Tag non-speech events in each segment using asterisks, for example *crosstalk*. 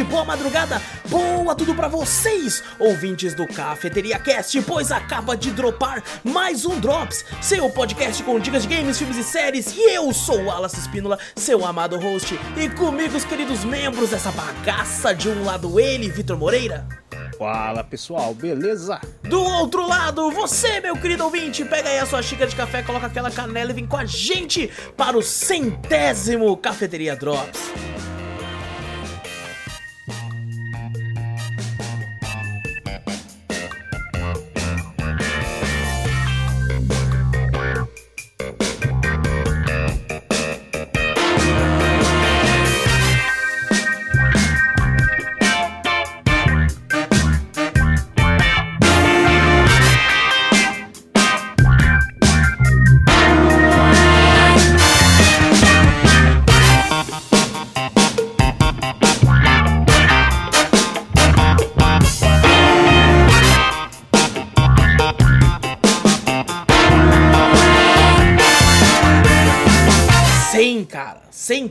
tarde, boa madrugada, boa tudo pra vocês, ouvintes do Cafeteria Cast, pois acaba de dropar mais um Drops, seu podcast com dicas de games, filmes e séries, e eu sou o Wallace Espínola, seu amado host, e comigo os queridos membros dessa bagaça, de um lado ele, Vitor Moreira. Fala pessoal, beleza? Do outro lado, você, meu querido ouvinte, pega aí a sua xícara de café, coloca aquela canela e vem com a gente para o centésimo Cafeteria Drops.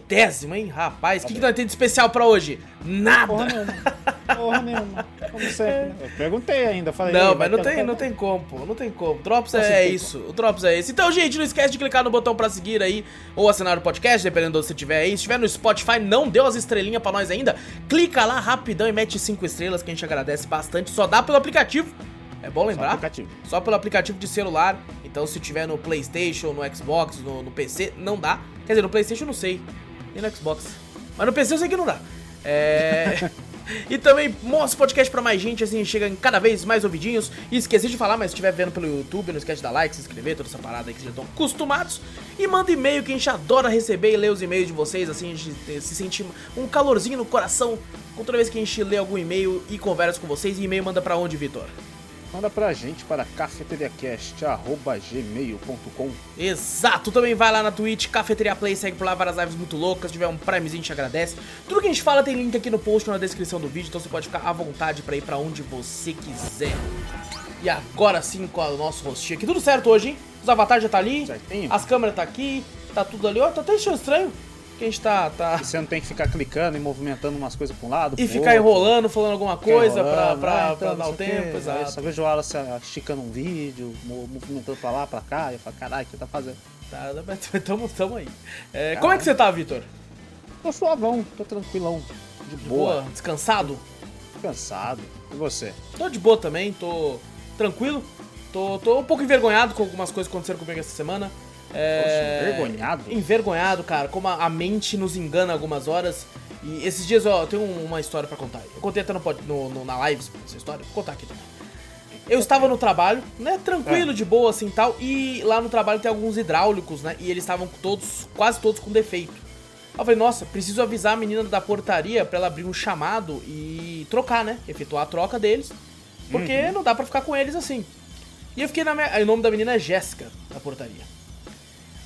Centésimo, hein? Rapaz, o que, que nós temos de especial pra hoje? Nada. Porra nenhuma. Porra nenhuma. Como sempre. né? Eu perguntei ainda, falei. Não, "Ei, vai mas não tem, não tem como, pô. Não tem como. Drops Não é, isso. O Drops é esse. Então, gente, não esquece de clicar no botão pra seguir aí ou assinar o podcast, dependendo de onde você estiver aí. Se estiver no Spotify, não deu as estrelinhas pra nós ainda. Clica lá rapidão e mete cinco estrelas, que a gente agradece bastante. Só dá pelo aplicativo. É bom Só lembrar? aplicativo. Só pelo aplicativo de celular. Então, se tiver no PlayStation, no Xbox, no, no PC, não dá. Quer dizer, no PlayStation eu não sei. Nem no Xbox. Mas no PC eu sei que não dá. É. *laughs* e também mostra o podcast pra mais gente, assim chega em cada vez mais ouvidinhos. E esqueci de falar, mas se estiver vendo pelo YouTube, não esquece de dar like, se inscrever, toda essa parada aí que vocês já estão acostumados. E manda e-mail que a gente adora receber e ler os e-mails de vocês, assim a gente se sente um calorzinho no coração toda vez que a gente lê algum e-mail e conversa com vocês. E e-mail manda pra onde, Vitor? Manda pra gente para cafeteriacast.gmail.com Exato, também vai lá na Twitch, Cafeteria Play, segue por lá várias lives muito loucas, se tiver um primezinho te agradece. Tudo que a gente fala tem link aqui no post ou na descrição do vídeo, então você pode ficar à vontade pra ir pra onde você quiser. E agora sim com o nosso rostinho aqui, tudo certo hoje, hein? Os avatares já tá ali, Certinho. as câmeras tá aqui, tá tudo ali, ó, tá até estranho que a gente tá... tá... E você não tem que ficar clicando e movimentando umas coisas pra um lado. E ficar outro. enrolando, falando alguma coisa pra, enrolando, pra, ah, pra então, dar o tempo, Aí exato. Só vejo o Wallace esticando um vídeo, mo- movimentando pra lá, pra cá. E eu falo, caralho, o que tá fazendo? Tá, *laughs* tamo, tamo aí. É, como é que você tá, Vitor? Tô suavão, tô tranquilão. De Boa, boa, descansado? cansado. E você? Tô de boa também, tô tranquilo. Tô, tô um pouco envergonhado com algumas coisas que aconteceram comigo essa semana. É... Poxa, envergonhado? Envergonhado, cara. Como a, a mente nos engana algumas horas. E esses dias, ó, eu tenho um- uma história pra contar. Eu contei até no, no, no- na live essa história. Vou contar aqui também. Eu estava no trabalho, né, tranquilo, É. de boa, assim, tal. E lá no trabalho tem alguns hidráulicos, né, e eles estavam todos, quase todos com defeito. Eu falei, nossa, preciso avisar a menina da portaria pra ela abrir um chamado e trocar, né? Efetuar a troca deles. Porque não dá pra ficar com eles assim. E eu fiquei na minha. O nome da menina é Jéssica, da portaria.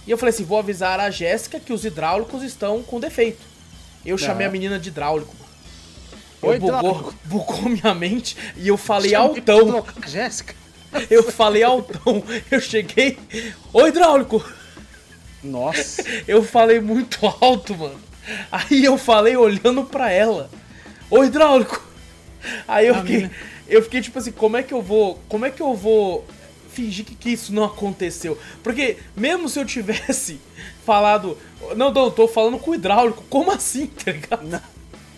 E eu falei assim: vou avisar a Jéssica que os hidráulicos estão com defeito. Eu chamei a menina de hidráulico. Oi, bugou, *laughs* bugou minha mente e eu falei Chamei pra altão. Jéssica? Eu falei altão. Eu cheguei. Ô hidráulico! Nossa. *laughs* Eu falei muito alto, mano. Aí eu falei olhando pra ela. Ô hidráulico! Aí eu A fiquei. Eu fiquei tipo assim, como é que eu vou. Como é que eu vou fingir que, que isso não aconteceu? Porque mesmo se eu tivesse *laughs* falado. Não, não, tô falando com o hidráulico. Como assim, tá ligado?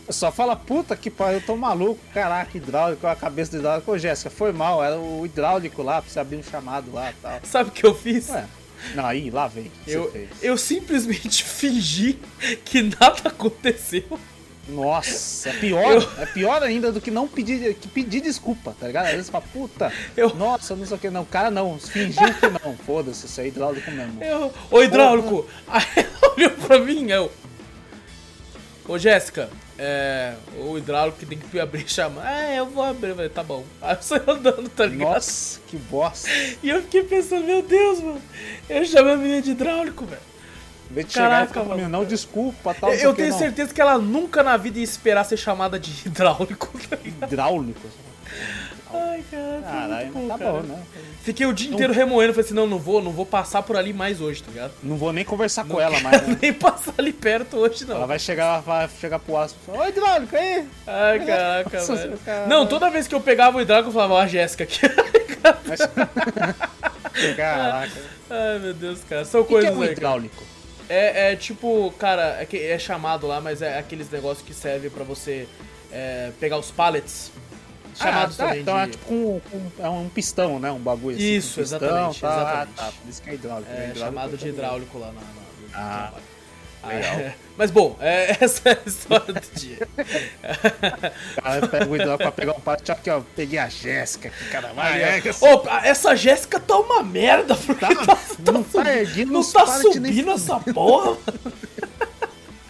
Só fala, puta que pariu, eu tô maluco, caraca, hidráulico, a cabeça do hidráulico. Ô, Jéssica, foi mal, era o hidráulico lá, pra você abrir um chamado lá e tal. Sabe o que eu fiz? Ué, não, aí, lá vem. eu, eu simplesmente *laughs* fingi que nada aconteceu. Nossa, é pior, é pior ainda do que não pedir, que pedir desculpa, tá ligado? Às vezes fala, puta, Eu- nossa, não sei o que, não, o cara não, fingiu que não, *laughs* foda-se, isso é hidráulico mesmo. Eu, ô hidráulico! *laughs* Aí ela olhou pra mim, eu. Ô Jéssica, é. O hidráulico que tem que abrir e chamar. É, eu vou abrir, eu falei, tá bom. *laughs* Aí eu saí andando, tá ligado? Nossa, que bosta. E eu fiquei pensando, meu Deus, mano. Eu chamei a menina de hidráulico, velho. Vez de Caraca, chegar e falar, não, desculpa, tal, Eu, não eu tenho não. certeza que ela nunca na vida ia esperar ser chamada de hidráulico, tá? Hidráulico. Ai, cara, foi Caralho, bom, tá cara. bom, né? Fiquei o dia inteiro remoendo, falei assim, não, não vou, não vou passar por ali mais hoje, tá ligado? Não vou nem conversar com ela mais, né? *laughs* Nem passar ali perto hoje, não. Ela vai chegar, vai chegar pro aço e falar, Oi, hidráulico, aí! Ai, caraca, Nossa, velho. cara. Não, toda vez que eu pegava o hidráulico, eu falava, ó, a Jéssica aqui. *laughs* *laughs* Caraca. Ai, meu Deus, cara. São O que, é coisas aí, cara. É, é tipo, cara, é, que é chamado lá, mas é aqueles negócios que servem pra você é, pegar os pallets. Chamados ah, tá, também então é de... tipo um, um- é um pistão, né? Um bagulho assim. Isso, um pistão, exatamente, tá, exatamente. Ah, tá, por isso que é hidráulico. né? É Hidráulico chamado eu de hidráulico lá na, na- no Ah. Legal. É, *laughs* mas bom, é, *laughs* essa é a história do dia. *laughs* Cara pega o hidráulico pra pegar um pato, aqui, ó. Peguei a Jéssica aqui, cara. Vai, é, que Opa, essa Jéssica tá uma merda, porque Tá, tá, não tá erguendo não tá subindo essa porra.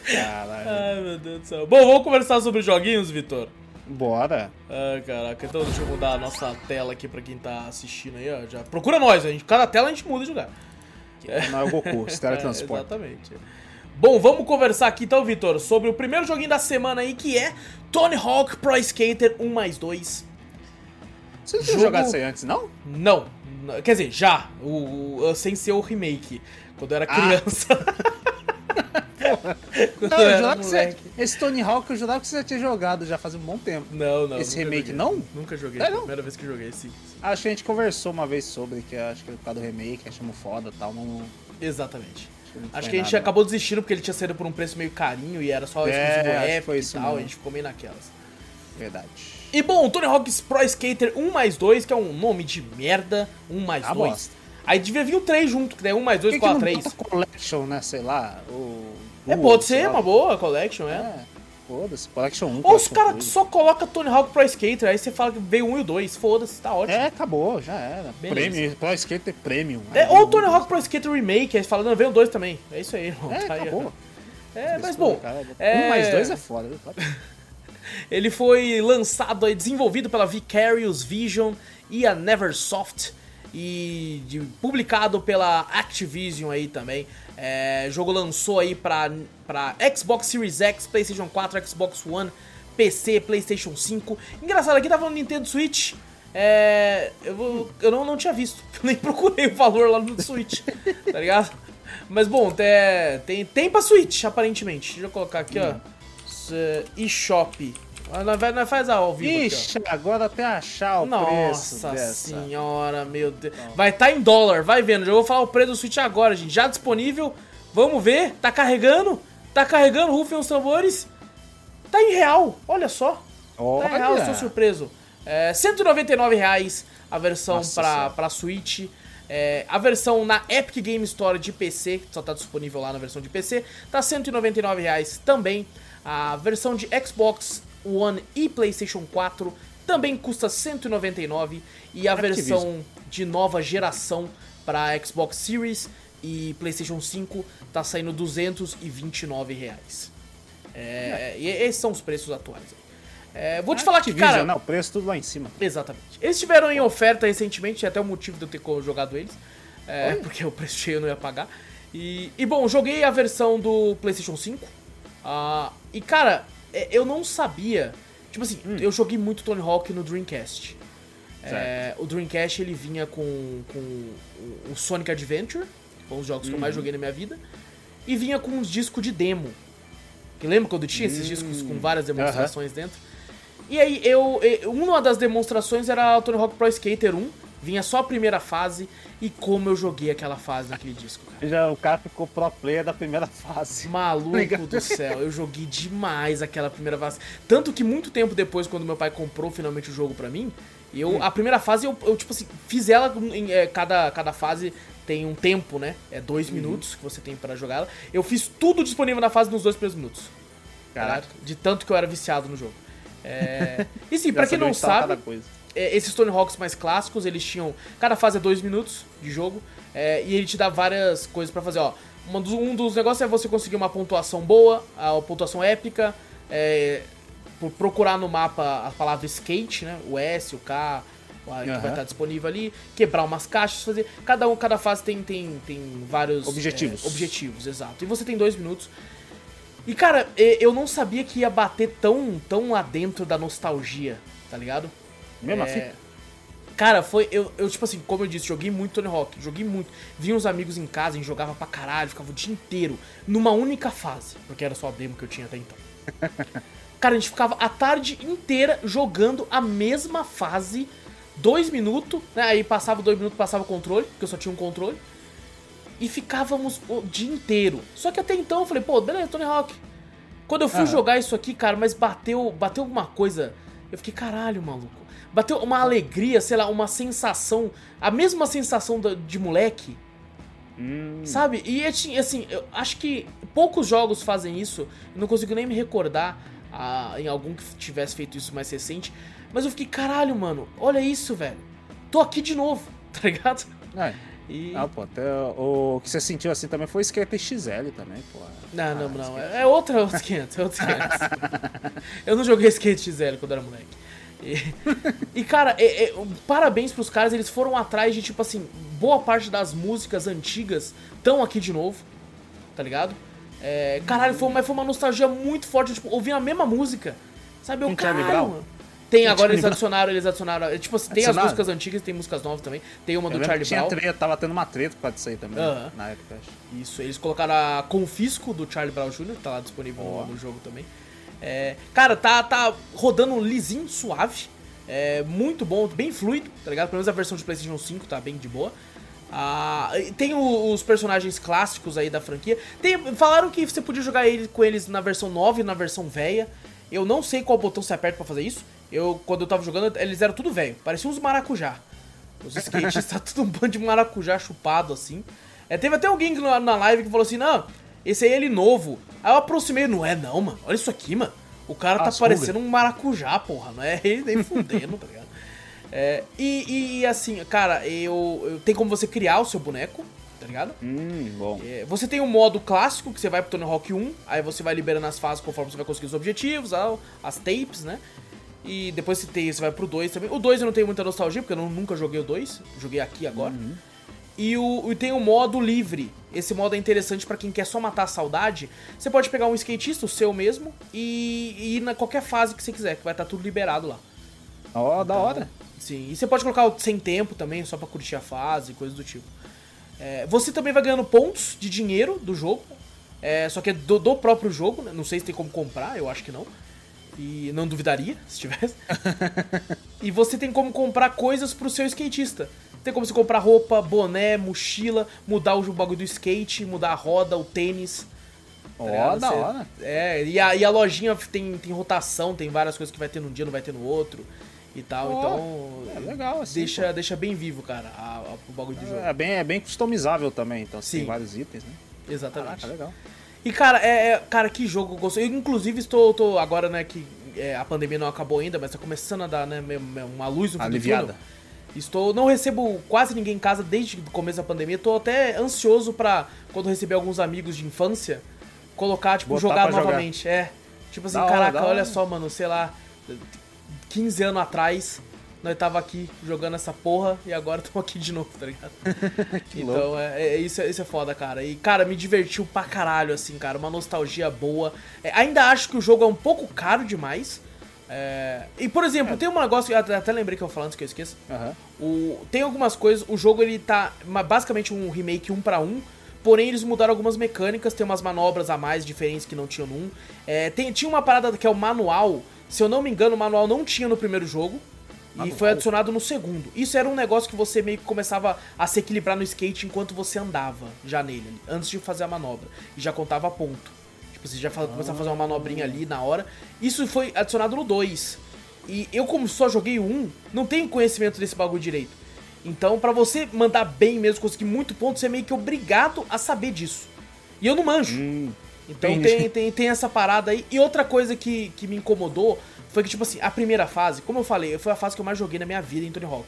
Caralho. Ai, meu Deus do céu. Bom, vamos conversar sobre joguinhos, Vitor? Bora. Ai, caraca. Então deixa eu mudar a nossa tela aqui pra quem tá assistindo aí, ó. Já procura nós, a gente, cada tela a gente muda de lugar. Não é o Goku, se É, teletransporta. exatamente. Bom, vamos conversar aqui então, Vitor, sobre o primeiro joguinho da semana aí, que é Tony Hawk Pro Skater 1 mais 2. Você não tinha Jogo- jogado isso aí antes, não? Não, quer dizer, já, o, o- sem ser o remake, quando eu era Ah. criança. *laughs* quando Não, eu jurava que você. Esse Tony Hawk eu jurava que você já tinha jogado já faz um bom tempo. Não, não. Esse remake joguei. não? Nunca joguei, É, não? primeira vez que joguei, sim. Acho que a gente conversou uma vez sobre, que acho que por causa do remake, achamos foda e tal. Não, Exatamente. Acho que a gente nada. acabou desistindo porque ele tinha saído por um preço meio carinho e era só É, exclusivo que Epic e tal, mesmo. a gente ficou meio naquelas. Verdade. E bom, Tony Hawk's Pro Skater 1 mais 2, que é um nome de merda, 1 mais Ah, 2. bosta. Aí devia vir o 3 junto, que daí 1 mais Por 2 que, que igual a 3. bota Collection, né? Sei lá. O, É, pode ser uma boa collection, é. É, foda-se. Collection 1. Ou os caras 2. só colocam Tony Hawk Pro Skater, aí você fala que veio 1 e o 2. Foda-se, tá ótimo. É, acabou, já era. Premium, Pro Skater Premium. É, Aí, ou o Tony Hawk Pro Skater Remake, aí você fala, não, veio o 2 também. É isso aí, irmão. É, tá aí, acabou. É, mas bom. É- Um mais dois é foda, viu? *laughs* Ele foi lançado aí, desenvolvido pela Vicarious Vision e a Neversoft e publicado pela Activision aí também. É, o jogo lançou aí pra, pra Xbox Series X, PlayStation 4, Xbox One, PC, PlayStation 5. Engraçado, aqui tava no Nintendo Switch. É, eu, vou- eu não, não tinha visto, eu *laughs* nem procurei o valor lá no Switch, *laughs* tá ligado? Mas bom, tem, tem, tem pra Switch, aparentemente. Deixa eu colocar aqui, ó. S- eShop. Nós, nós faz ao vivo aqui. Ixi, agora até achar o preço Nossa dessa. senhora, meu Deus. Vai estar em dólar, vai vendo. Já vou falar o preço do Switch agora, gente. Já disponível. Vamos ver. Tá carregando. Tá carregando, rufem os tambores. Tá em real, olha só. Tá em real, Olha. estou surpreso. É, 199 reais a versão Nossa pra, Switch. É, a versão na Epic Game Store de PC, que só tá disponível lá na versão de PC, tá 199 reais também. A versão de Xbox One e PlayStation 4 também custa R$ 199 e a versão de nova geração para Xbox Series e PlayStation 5 tá saindo 229 reais. É, E esses são os preços atuais. É, vou te falar que, cara, né? O preço tudo lá em cima. Exatamente. Eles estiveram em oferta recentemente, até o motivo de eu ter jogado eles. É, porque o preço cheio eu não ia pagar. E, e, bom, joguei a versão do PlayStation 5. ah, e cara, eu não sabia. Tipo assim, eu joguei muito Tony Hawk no Dreamcast. É, o Dreamcast ele vinha com, com o- Sonic Adventure, que foi um dos jogos que eu mais joguei na minha vida, e vinha com uns discos de demo. Que lembra quando tinha esses discos com várias demonstrações dentro? E aí, eu, eu- Uma das demonstrações era o Tony Hawk Pro Skater 1. Vinha só a primeira fase e como eu joguei aquela fase naquele disco, cara. Já, o cara ficou pro player da primeira fase. Maluco do céu, eu joguei demais aquela primeira fase. Tanto que muito tempo depois, quando meu pai comprou finalmente o jogo pra mim, eu, a primeira fase eu, eu, tipo assim, fiz ela em é, cada, cada fase tem um tempo, né? É dois minutos que você tem pra jogá-la. Eu fiz tudo disponível na fase nos dois primeiros minutos. Caraca. De tanto que eu era viciado no jogo. É... E sim, *laughs* pra quem não sabe. É, esses Tony Hawks mais clássicos, eles tinham. Cada fase é dois minutos de jogo. é, e ele te dá várias coisas pra fazer, ó. Um dos, um dos negócios é você conseguir uma pontuação boa, a pontuação épica. é, por procurar no mapa a palavra skate, né? O S, o K, o A, que Aham. vai estar disponível ali. Quebrar umas caixas, fazer. Cada, um, cada fase tem, tem, tem vários. Objetivos. é, objetivos, exato. E você tem dois minutos. E cara, e- eu não sabia que ia bater tão, tão lá dentro da nostalgia, tá ligado? Mesma É, fita? Cara, foi. Eu, eu, tipo assim, como eu disse, joguei muito Tony Hawk. Joguei muito. Vi uns amigos em casa, a gente jogava pra caralho, ficava o dia inteiro. Numa única fase. Porque era só a demo que eu tinha até então. *laughs* Cara, a gente ficava a tarde inteira jogando a mesma fase. Dois minutos, né? Aí passava dois minutos, passava o controle, porque eu só tinha um controle. E ficávamos o dia inteiro. Só que até então eu falei, pô, beleza, Tony Hawk. Quando eu fui Aham. jogar isso aqui, cara, mas bateu, bateu alguma coisa. Eu fiquei, caralho, maluco. Bateu uma alegria, sei lá, uma sensação. A mesma sensação de moleque. Hum, Sabe? E é ti- assim, eu acho que poucos jogos fazem isso. Eu não consigo nem me recordar ah, em algum que tivesse feito isso mais recente. Mas eu fiquei, caralho, mano, olha isso, velho. Tô aqui de novo, *laughs* tá ligado? é. E. Ah, pô, até o que você sentiu assim também foi Skate XL também, pô. Não, não, Ah, não. skate. É, é outra, outros 500, é outros *laughs* 500. eu não joguei skate XL quando era moleque. E, e, cara, é- é, parabéns pros caras, eles foram atrás de, tipo assim, boa parte das músicas antigas estão aqui de novo, tá ligado? É, caralho, foi, mas foi uma nostalgia muito forte, tipo, ouvir a mesma música, sabe? Eu, caralho. Tem, agora eles adicionaram, eles adicionaram, é, tipo assim, tem as Adicionaram? músicas antigas, tem músicas novas também, tem uma Eu do Charlie que tinha Brown. treta, tava tendo uma treta por causa disso aí também, Aham. na época. acho. Isso, eles colocaram a Confisco do Charlie Brown Jr., tá lá disponível Ó. no, jogo também. É, cara, tá, tá rodando lisinho, suave. É, muito bom, bem fluido, tá ligado? Pelo menos a versão de PlayStation 5 tá bem de boa. Ah, tem os personagens clássicos aí da franquia. Tem- falaram que você podia jogar ele, com eles na versão nova e na versão velha. Eu não sei qual botão você aperta pra fazer isso. Eu, quando eu tava jogando, eles eram tudo velho. Pareciam uns maracujá. Os skatistas *laughs* tá tudo um bando de maracujá chupado assim. É, teve até alguém na, na live que falou assim: Não, esse aí é ele novo. Aí eu aproximei, não é não, mano. Olha isso aqui, mano. O cara tá As parecendo um maracujá, porra. Não é *laughs* ele nem fudendo, tá ligado? É, e, e, assim, cara, eu, eu. Tem como você criar o seu boneco, tá ligado? Hum, bom. É, você tem o modo clássico, que você vai pro Tony Hawk 1, aí você vai liberando as fases conforme você vai conseguir os objetivos, as tapes, né? E depois você, tem, você vai pro 2 também. O 2 eu não tenho muita nostalgia, porque eu não- nunca joguei o 2, joguei aqui agora. E, o, e tem o modo livre. Esse modo é interessante pra quem quer só matar a saudade. Você pode pegar um skatista, o seu mesmo, e, e ir na qualquer fase que você quiser, que vai estar tudo liberado lá. Ó, da hora. Sim, e você pode colocar o sem tempo também, só pra curtir a fase, coisas do tipo. É, você também vai ganhando pontos de dinheiro do jogo, é, só que é do, do próprio jogo, né? não sei se tem como comprar, eu acho que não. E não duvidaria se tivesse. *laughs* e você tem como comprar coisas pro seu skatista. Tem como você comprar roupa, boné, mochila, mudar o bagulho do skate, mudar a roda, o tênis. tá Ó, ligado? da hora. É, e a, e a lojinha tem, tem rotação, tem várias coisas que vai ter num dia, não vai ter no outro e tal. Ó, então. é legal assim, Deixa, deixa bem vivo, cara, a- a- o bagulho do jogo. É bem, é bem customizável também, então Sim. tem vários itens, né? Exatamente. Caraca, legal. E, cara, é, é- cara, que jogo gostoso. Eu, inclusive, estou, tô agora, né, que é, a pandemia não acabou ainda, mas tá começando a dar, né, uma luz no fim do Aliviada. túnel. Estou, não recebo quase ninguém em casa desde o começo da pandemia. Tô até ansioso pra, quando receber alguns amigos de infância, colocar, tipo, Botar jogar pra jogar. novamente. É. Tipo assim, hora, caraca, hora. olha só, mano, sei lá, 15 anos atrás, nós tava aqui jogando essa porra e agora *laughs* estamos aqui de novo, tá ligado? *laughs* Que então, é, é- isso, é- isso é foda, cara. E, cara, me divertiu pra caralho, assim, cara. Uma nostalgia boa. É, ainda acho que o jogo é um pouco caro demais. É, e, por exemplo, tem um negócio, eu até lembrei que eu falar antes que eu esqueça. Aham. O, tem algumas coisas, o jogo ele tá basicamente um remake um pra um, porém eles mudaram algumas mecânicas, tem umas manobras a mais diferentes que não tinham no 1. É, tem, tinha uma parada que é o manual, se eu não me engano, o manual não tinha no primeiro jogo. E Manual? foi adicionado no segundo. Isso era um negócio que você meio que começava a se equilibrar no skate enquanto você andava já nele, antes de fazer a manobra. E já contava ponto. Tipo, você já fa- começava a fazer uma manobrinha ali na hora. Isso foi adicionado no 2. E eu, como só joguei o 1, não tenho conhecimento desse bagulho direito. Então, pra você mandar bem mesmo, conseguir muito ponto, você é meio que obrigado a saber disso. E eu não manjo. Hum, Então entendi. tem, tem, tem essa parada aí. E outra coisa que, que me incomodou foi que, tipo assim, a primeira fase, como eu falei, foi a fase que eu mais joguei na minha vida em Tony Hawk.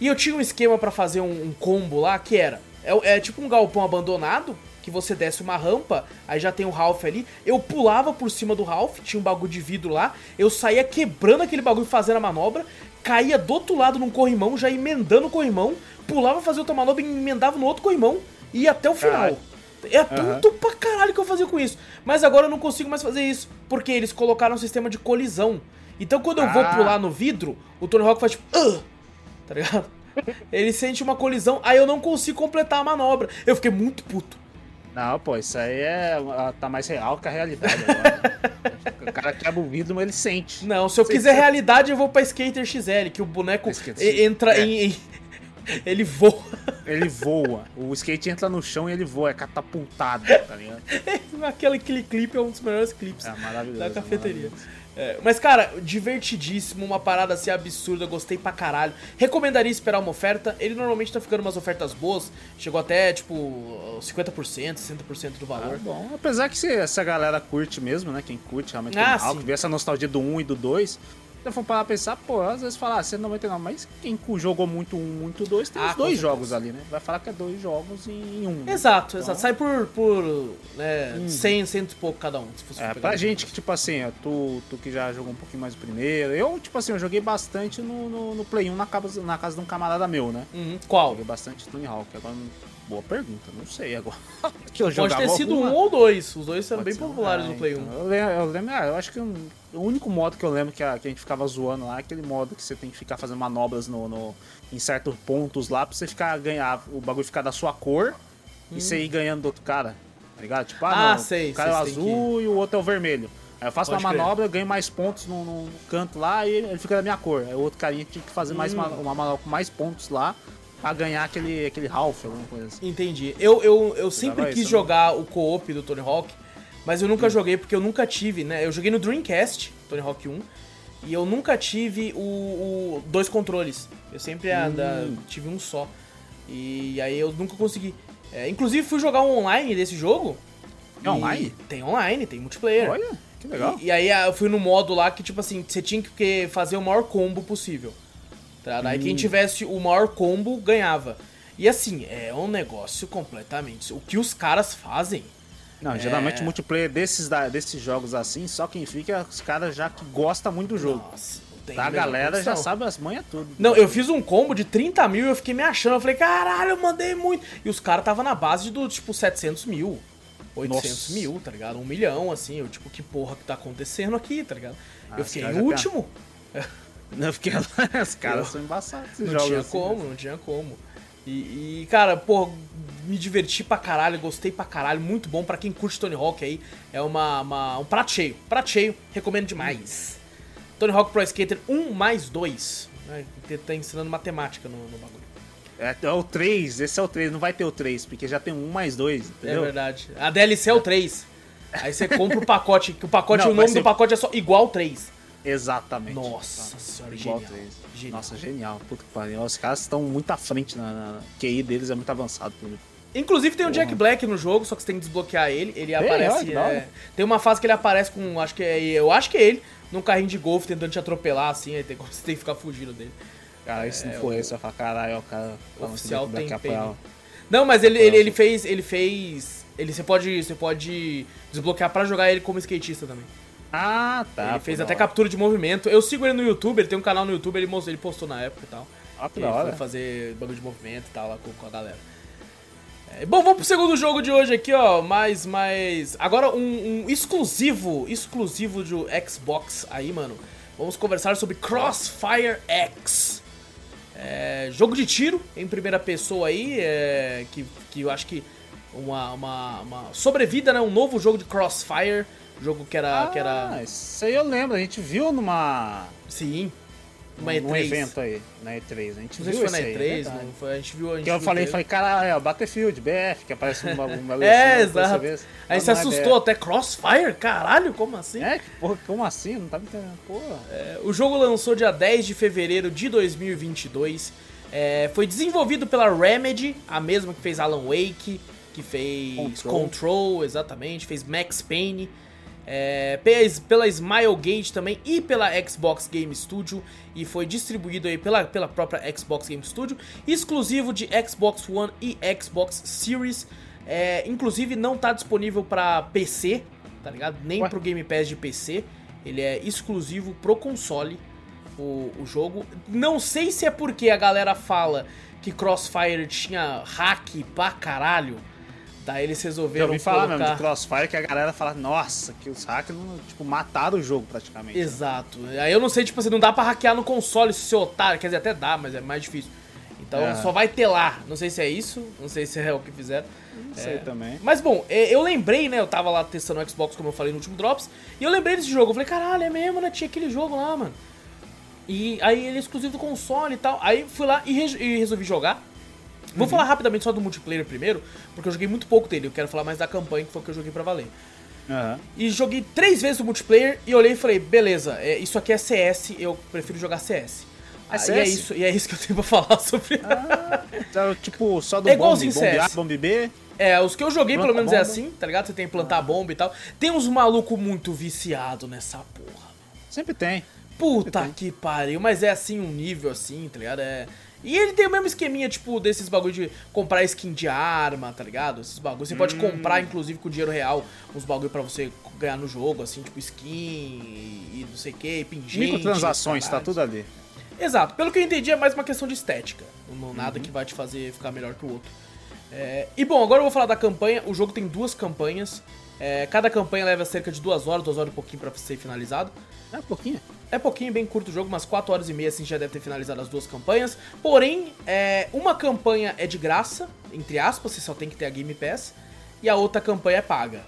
E eu tinha um esquema pra fazer um, um combo lá que era: é, é tipo um galpão abandonado, que você desce uma rampa, aí já tem o Ralph ali. Eu pulava por cima do Ralph, tinha um bagulho de vidro lá, eu saía quebrando aquele bagulho fazendo a manobra, caía do outro lado num corrimão, já emendando o corrimão, pulava fazer outra manobra e emendava no outro corrimão e ia até o final. Caralho. É tonto pra caralho que eu fazia com isso. Mas agora eu não consigo mais fazer isso. Porque eles colocaram um sistema de colisão. Então quando eu vou Ah. pular no vidro, o Tony Hawk faz tipo. "Ugh", tá ligado? *laughs* Ele sente uma colisão, aí eu não consigo completar a manobra. Eu fiquei muito puto. Não, pô, isso aí é, tá mais real que a realidade agora. o cara quebra o vidro, mas ele sente. Não, se eu quiser realidade, eu vou pra Skater XL, que o boneco entra é. em, em, *laughs* Ele voa. Ele voa. O skate entra no chão e ele voa, é catapultado, tá ligado? *laughs* Aquele, aquele clipe é um dos melhores clipes é, da cafeteria. É, mas, cara, divertidíssimo, uma parada assim absurda, gostei pra caralho. Recomendaria esperar uma oferta. Ele normalmente tá ficando umas ofertas boas, chegou até tipo 50%, 60% do valor. Ah, bom, apesar que se essa galera curte mesmo, né? Quem curte realmente ah, algo, vê essa nostalgia do 1 e do 2, se for parar pensar, pô, às vezes falar ah, 199, mas quem jogou muito um, muito dois, tem ah, os dois jogos ali, né? Vai falar que é dois jogos em um. Né? Exato, então... exato. Sai por, por né, hum. 100, 100 e pouco cada um. Se fosse é, pra gente que, tipo assim, tu, tu que já jogou um pouquinho mais o primeiro, eu, tipo assim, eu joguei bastante no, no, no Play 1 na casa, na casa de um camarada meu, né? Uhum. Qual? Joguei bastante Tony Hawk, agora Boa pergunta, não sei agora. *laughs* que eu Pode ter sido alguma... um ou dois. Os dois são bem populares no Play 1. Então, eu lembro, eu, lembro ah, eu acho que um, o único modo que eu lembro que a, que a, gente ficava zoando lá é aquele modo que você tem que ficar fazendo manobras no, no em certos pontos lá pra você ficar ganhar, o bagulho ficar da sua cor hum. e você ir ganhando do outro cara. Tá ligado? Tipo, ah, ah não, sei, o cara é o azul que... e o outro é o vermelho. Aí eu faço Pode uma crer. manobra, eu ganho mais pontos no, no, canto lá e ele fica da minha cor. Aí o outro carinha tinha que fazer hum. mais uma, uma manobra com mais pontos lá pra ganhar aquele, aquele Ralph, alguma coisa assim. Entendi. Eu, eu, eu sempre quis isso, jogar né? o co-op do Tony Hawk, mas eu nunca hum. joguei porque eu nunca tive, né? Eu joguei no Dreamcast, Tony Hawk 1, e eu nunca tive o, o dois controles. Eu sempre hum. tive um só. E aí eu nunca consegui. É, inclusive fui jogar um online desse jogo. É online? Tem online, tem multiplayer. Olha, que legal. E, e, aí eu fui no modo lá que, tipo assim, você tinha que fazer o maior combo possível. Tá? Daí hum. quem tivesse o maior combo ganhava. E assim, é um negócio completamente. O que os caras fazem. Não, é... geralmente o multiplayer desses, desses jogos assim, só quem fica é os caras já que gostam muito do jogo. Nossa, tem tá, a galera já sabe as manhas tudo. Não, eu fiz um combo de 30 mil e eu fiquei me achando. Eu falei, caralho, eu mandei muito. E os caras tava na base do tipo 700 mil. 800 Nossa. mil, tá ligado? Um milhão, assim. Eu, tipo, que porra que tá acontecendo aqui, tá ligado? Ah, eu fiquei em último. Não, porque *laughs* os caras são embaçados. Não tinha assim, como, né? não tinha como. E, e, cara, pô, me diverti pra caralho, gostei pra caralho, muito bom pra quem curte Tony Hawk aí. É uma, uma um prato cheio, prato cheio, recomendo demais. Tony Hawk Pro Skater 1 mais 2. Né? Tá ensinando matemática no, no bagulho. É, é, o 3, esse é o 3, não vai ter o 3, porque já tem um mais 2, entendeu? É verdade. A DLC é o 3. Aí você compra o pacote, que o pacote, não, o nome ser... do pacote é só igual 3. Exatamente. Nossa senhora, genial. genial. Nossa, genial. Puta que pariu. Os caras estão muito à frente na, na QI deles, é muito avançado. Tudo. Inclusive tem o Jack Black no jogo, só que você tem que desbloquear ele. Ele aparece. É, tem uma fase que ele aparece com. Acho que é. Eu acho que é ele, num carrinho de golfe tentando te atropelar, assim, aí tem, *laughs* você tem que ficar fugindo dele. Cara, isso é, não foi isso, vai falar, caralho, o cara. Oficial tem Não, mas ele, ele, ele fez. Ele fez. Ele, você pode. Você pode desbloquear pra jogar ele como skatista também. Ah, tá. Ele fez até captura de movimento. Eu sigo ele no YouTube, ele tem um canal no YouTube, ele, mostrou, ele postou na época e tal. Ah, que da hora. Foi fazer bagulho de movimento e tal lá com, com a galera. É, bom, vamos pro segundo jogo de hoje aqui, ó. Mais, mais. Agora um, um exclusivo, exclusivo do Xbox aí, mano. Vamos conversar sobre Crossfire X. É, jogo de tiro em primeira pessoa aí, é, que, que eu acho que uma, uma, uma sobrevida, né? Um novo jogo de Crossfire Jogo que era. Ah, que era... Isso aí eu lembro, a gente viu numa. Sim. Numa E3. Num evento aí, na E3. A gente não viu foi na E3, aí, não foi, a gente viu. A gente que eu falei, falei, cara, é Battlefield, BF, que aparece numa uma *laughs* É, exato. Aí você assustou até Crossfire, caralho, como assim? É, que porra, como assim? Não tá me entendendo, porra. É, o jogo lançou dia 10 de fevereiro de 2022. É, foi desenvolvido pela Remedy, a mesma que fez Alan Wake, que fez Control, Control exatamente, fez Max Payne é, pela Smilegate também e pela Xbox Game Studio e foi distribuído aí pela, pela própria Xbox Game Studio, exclusivo de Xbox One e Xbox Series. É, inclusive não está disponível para PC, tá ligado? Nem Ué? pro Game Pass de PC. Ele é exclusivo pro console o, o jogo. Não sei se é porque a galera fala que Crossfire tinha hack pra caralho Daí eles Eu resolveram ouvi falar colocar... mesmo de Crossfire que a galera fala, nossa, que os hackers tipo, mataram o jogo praticamente. Exato. Aí eu não sei, tipo assim, não dá pra hackear no console se você otário. Quer dizer, até dá, mas é mais difícil. Então É. só vai ter lá. Não sei se é isso, não sei se é *laughs* o que fizeram. Não sei É. também. Mas bom, é, eu lembrei, né? Eu tava lá testando o Xbox, como eu falei no último Drops, e eu lembrei desse jogo. Eu falei, caralho, é mesmo, né? Tinha aquele jogo lá, mano. E aí ele é exclusivo do console e tal. Aí fui lá e, re- e resolvi jogar. Vou falar rapidamente só do multiplayer primeiro, porque eu joguei muito pouco dele. Eu quero falar mais da campanha, que foi o que eu joguei pra valer. Aham. E joguei três vezes o multiplayer e olhei e falei, beleza, é, isso aqui é CS, eu prefiro jogar CS. É Ah, E, é CS? isso, e é isso que eu tenho pra falar *laughs* sobre. Então, tipo, só do É bomb, igualzinho bombe A, CS. bombe B. É, os que eu joguei pelo Planta menos é bomba. assim, tá ligado? Você tem que plantar bomba e tal. Tem uns maluco muito viciado nessa porra. Sempre tem. Puta que pariu, mas é assim, um nível assim, tá ligado? É... E ele tem o mesmo esqueminha, tipo, desses bagulho de comprar skin de arma, tá ligado? Esses bagulho. Você Hum. pode comprar, inclusive, com dinheiro real, uns bagulho pra você ganhar no jogo, assim, tipo skin e, não sei o que, pingente. Microtransações, tá tudo ali. Exato, pelo que eu entendi é mais uma questão de estética. Não Uhum. nada que vai te fazer ficar melhor que o outro. É, e bom, agora eu vou falar da campanha. O jogo tem duas campanhas. É, cada campanha leva cerca de duas horas, duas horas e pouquinho pra ser finalizado. É pouquinho. É pouquinho, bem curto o jogo, umas 4 horas e meia assim já deve ter finalizado as duas campanhas. Porém, é, uma campanha é de graça, entre aspas, você só tem que ter a Game Pass, e a outra campanha é paga.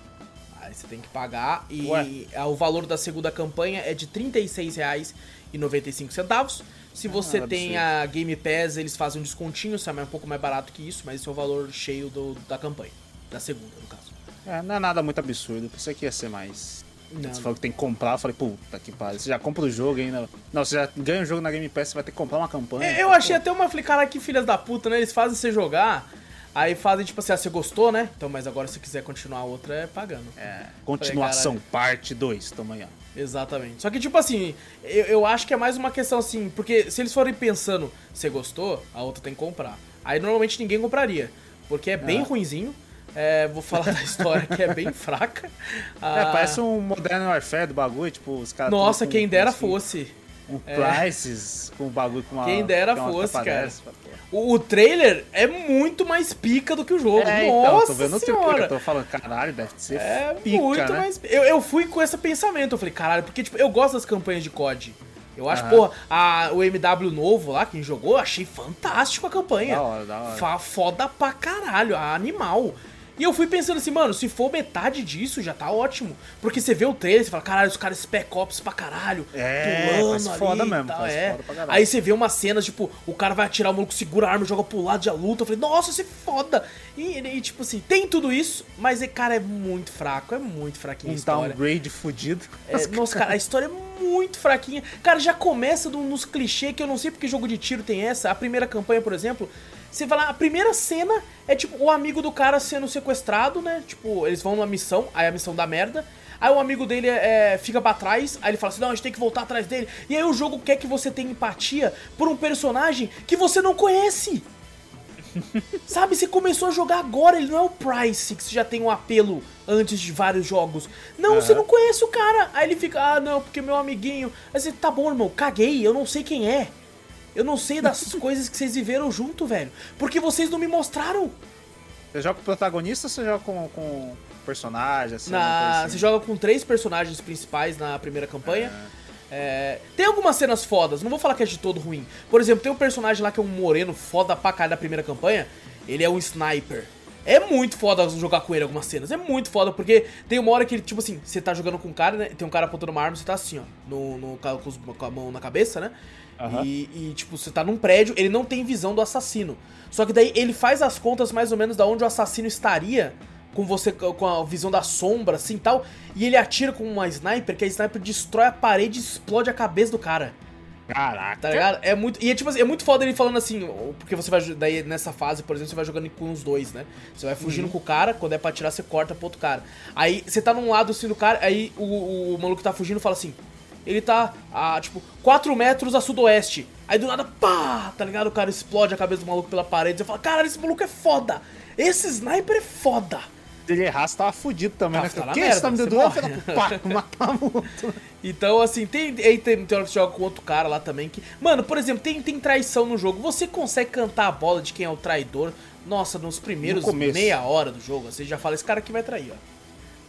Aí você tem que pagar e Ué. o valor da segunda campanha é de R$ 36,95. Se você Ah, tem a Game Pass, eles fazem um descontinho, sabe? É um pouco mais barato que isso, mas esse é o valor cheio do- da campanha. Da segunda, no caso. É, não é nada muito absurdo. Pensei que ia ser mais. Não. Você falou que tem que comprar, eu falei, puta que pariu. Você já compra o jogo ainda. Não, você já ganha o jogo na Game Pass, você vai ter que comprar uma campanha. É, Eu achei até uma. Falei, cara, que filhas da puta, né? Eles fazem você jogar, aí fazem tipo assim, ah, você gostou, né? Então, mas agora se quiser continuar a outra é pagando. É, continuação, Falei, parte 2, tamo aí, ó. Exatamente. Só que, tipo assim, eu, eu acho que é mais uma questão assim, porque se eles forem pensando, você gostou, a outra tem que comprar. Aí normalmente ninguém compraria, porque é bem Ah. ruinzinho. É, vou falar da história que é bem fraca. É, Ah, parece um Modern Warfare do bagulho, tipo, os caras. Nossa, quem dera fosse. Um É. Prices com o bagulho com uma. Quem dera fosse, cara. O, o trailer é muito mais pica do que o jogo. É, Nossa então, tô vendo o trailer, senhora. eu tô falando, caralho, deve ser É pica, muito né? mais. Eu, eu fui com esse pensamento. Eu falei, caralho, porque tipo, eu gosto das campanhas de COD. Eu acho, Aham. porra, a, o MW novo lá, quem jogou, achei fantástico a campanha. Da hora, da hora. Foda pra caralho, a animal. E eu fui pensando assim, mano, se for metade disso, já tá ótimo. Porque você vê o trailer, você fala, caralho, os caras Spec Ops pra caralho. É, pulando ali foda mesmo, tal, é. foda pra caralho. Aí você vê umas cenas, tipo, o cara vai atirar, o maluco segura a arma, joga pro lado de a luta. Eu falei, nossa, isso é foda. E, e, tipo assim, tem tudo isso, mas, cara, é muito fraco, é muito fraquinho a Um história. downgrade fudido. É, nossa, cara, a história é muito fraquinha. Cara, já começa no- nos clichês que eu não sei porque jogo de tiro tem essa. A primeira campanha, por exemplo, você vai lá, a primeira cena é tipo o amigo do cara sendo sequestrado, né? Tipo, eles vão numa missão, aí a missão dá merda. Aí o amigo dele é, fica pra trás, aí ele fala assim: não, a gente tem que voltar atrás dele. E aí o jogo quer que você tenha empatia por um personagem que você não conhece. *laughs* Sabe, você começou a jogar agora, ele não é o Price, que você já tem um apelo antes de vários jogos. Não, você Aham. não conhece o cara. Aí ele fica, ah, não, porque meu amiguinho. Aí você, tá bom, irmão, caguei, eu não sei quem é. Eu não sei das *laughs* coisas que vocês viveram junto, velho. Porque vocês não me mostraram. Você joga com o protagonista ou você joga com, com personagem, assim? Na, coisa Você assim? joga com três personagens principais na primeira campanha. É, tem algumas cenas fodas, não vou falar que é de todo ruim. Por exemplo, tem um personagem lá que é um moreno foda pra caralho da primeira campanha. Ele é um sniper. É muito foda jogar com ele algumas cenas. É muito foda, porque tem uma hora que ele, tipo assim, você tá jogando com um cara, né? Tem um cara apontando uma arma, você tá assim, ó, no, no, com, os- com a mão na cabeça, né? Aham. E, e, tipo, você tá num prédio, ele não tem visão do assassino. Só que daí ele faz as contas mais ou menos da onde o assassino estaria com você com a visão da sombra, assim tal. E ele atira com uma sniper, que a sniper destrói a parede e explode a cabeça do cara. Caraca. Tá ligado? É muito. E é tipo assim, é muito foda ele falando assim, porque você vai. Daí nessa fase, por exemplo, você vai jogando com os dois, né? Você vai fugindo com o cara, quando é pra atirar, você corta pro outro cara. Aí você tá num lado assim do cara, aí o, o maluco que tá fugindo fala assim. Ele tá a, tipo, 4 metros a sudoeste. Aí do nada, pá! Tá ligado? O cara explode a cabeça do maluco pela parede. Você fala, caralho, esse maluco é foda! Esse sniper é foda! Se ele errasse, tava fudido também, Ah, né? tá Que merda, você tá me dando. Pá, matava o outro. *laughs* Então, assim, tem, aí tem, tem hora que você joga com outro cara lá também que. Mano, por exemplo, tem, tem traição no jogo. Você consegue cantar a bola de quem é o traidor. Nossa, nos primeiros No meia hora do jogo, você já fala, esse cara aqui vai trair, ó.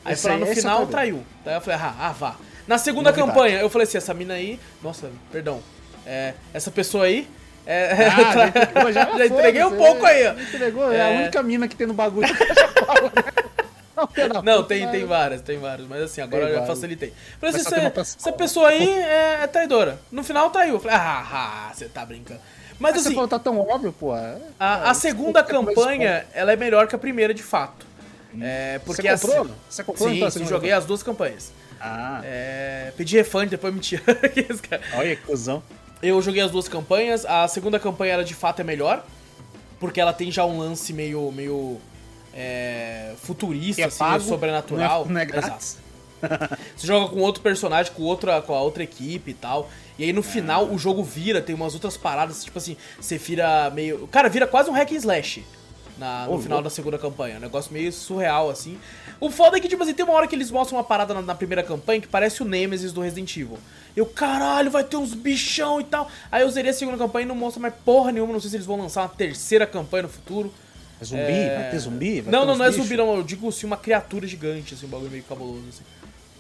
Aí aí- no é final, traiu. Daí eu falei, ah, ah, vá. Na segunda Novidade. campanha, eu falei assim, essa mina aí. Nossa, perdão. É, essa pessoa aí. É, Ah, *laughs* já já, já entreguei um foda-se, pouco aí, ó. Entregou, é. a É. única mina que tem no bagulho. *laughs* Não, da Não, tem, tem várias, tem várias. Mas assim, agora Tem eu várias. facilitei. Falei assim, essa, pessoa. essa pessoa aí é, é traidora. No final traiu. Eu falei, ah, ah, você tá brincando. Mas Mas você assim, falou, tá tão óbvio, pô. é- a, a é, segunda desculpa, mas campanha, ela é melhor que a primeira, de fato. É, porque Você comprou? assim- Você comprou, Sim, então, a sim, segunda joguei as duas campanhas. Ah, É, pedi refund, depois me tira. Aqueles *laughs* cara. olha que cuzão. Eu joguei as duas campanhas. A segunda campanha, ela de fato é melhor. Porque ela tem já um lance meio. meio é, futurista, é assim, meio pago, sobrenatural. Não é, não é grátis. Você joga com outro personagem, com outra, com a outra equipe e tal. E aí no Ah. final o jogo vira, tem umas outras paradas, tipo assim, você vira meio. Cara, vira quase um hack and slash na, no Ô, final louco. da segunda campanha. Um negócio meio surreal, assim. O foda é que, tipo assim, tem uma hora que eles mostram uma parada na, na primeira campanha que parece o Nemesis do Resident Evil. Eu, caralho, vai ter uns bichão e tal. Aí eu zerei a segunda campanha e não mostra mais porra nenhuma. Não sei se eles vão lançar uma terceira campanha no futuro. É zumbi? É, Vai ter zumbi? Vai não, ter não, não é bichos? zumbi, não. Eu digo assim, uma criatura gigante, assim, um bagulho meio cabuloso, assim.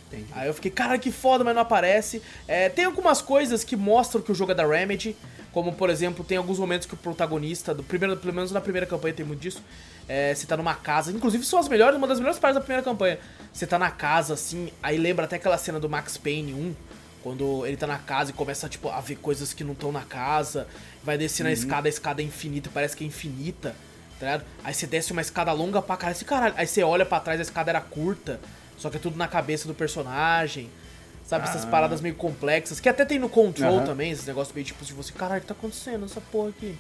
Entendi. Aí eu fiquei, cara, que foda, mas não aparece. É, tem algumas coisas que mostram que o jogo é da Remedy, como por exemplo, tem alguns momentos que o protagonista, do primeiro, pelo menos na primeira campanha tem muito disso. É, você tá numa casa, inclusive são as melhores, uma das melhores partes da primeira campanha. Você tá na casa, assim, aí lembra até aquela cena do Max Payne 1, quando ele tá na casa e começa, tipo, a ver coisas que não estão na casa, vai descendo a escada, a escada é infinita, parece que é infinita, tá ligado? Aí você desce uma escada longa pra caralho, caralho, aí você olha pra trás, a escada era curta, só que é tudo na cabeça do personagem. Sabe, essas Ah. paradas meio complexas, que até tem no Control Aham. também, esses negócios meio tipo de você, caralho, o que tá acontecendo essa porra aqui?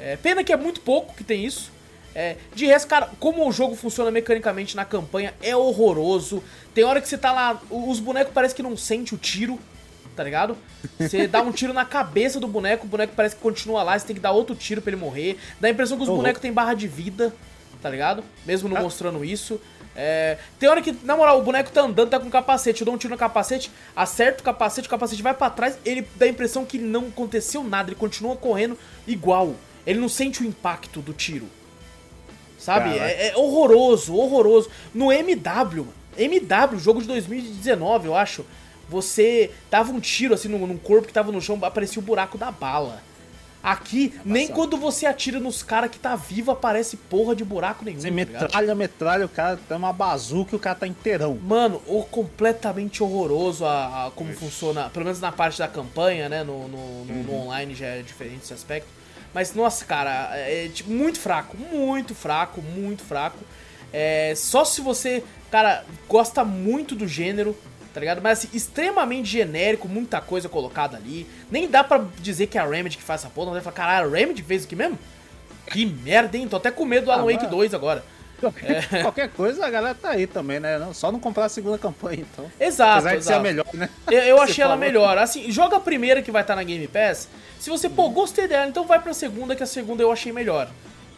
É, pena que é muito pouco que tem isso. É, de resto, cara, como o jogo funciona mecanicamente na campanha é horroroso. Tem hora que você tá lá, os bonecos parecem que não sente o tiro, tá ligado? Você dá um tiro na cabeça do boneco, o boneco parece que continua lá, você tem que dar outro tiro pra ele morrer. Dá a impressão que os Ô, bonecos têm barra de vida, tá ligado? Mesmo não Ah. mostrando isso. É, tem hora que, na moral, o boneco tá andando, tá com capacete, eu dou um tiro no capacete, acerto o capacete, o capacete vai pra trás, ele dá a impressão que não aconteceu nada, ele continua correndo igual. Ele não sente o impacto do tiro. Sabe? É, é horroroso, horroroso. No MW, mano. MW, jogo de 2019, eu acho. Você dava um tiro assim num, num corpo que tava no chão, aparecia o buraco da bala. Aqui, nem quando você atira nos caras que tá vivo aparece porra de buraco nenhum. Você tá metralha, metralha, o cara tem uma bazuca e o cara tá inteirão. Mano, o completamente horroroso a, a- como funciona, pelo menos na parte da campanha, né? No, no, no- no online já é diferente esse aspecto. Mas, nossa, cara, é tipo, muito fraco, muito fraco, muito fraco. É, só se você, cara, gosta muito do gênero, tá ligado? Mas assim, extremamente genérico, muita coisa colocada ali. Nem dá pra dizer que é a Remedy que faz essa porra, não vai falar, caralho, a Remedy fez isso aqui mesmo? Que merda, hein? Tô até com medo do Ah, Alan Wake mas- 2 agora. Qualquer, *laughs* qualquer coisa, a galera tá aí também, né? Não- Só não comprar a segunda campanha, então. Exato, Apesar de ser a melhor, né? Eu, eu *laughs* achei ela falou. melhor. Assim, joga a primeira que vai estar na Game Pass. Se você, pô, gostei dela, então vai pra segunda, que a segunda eu achei melhor.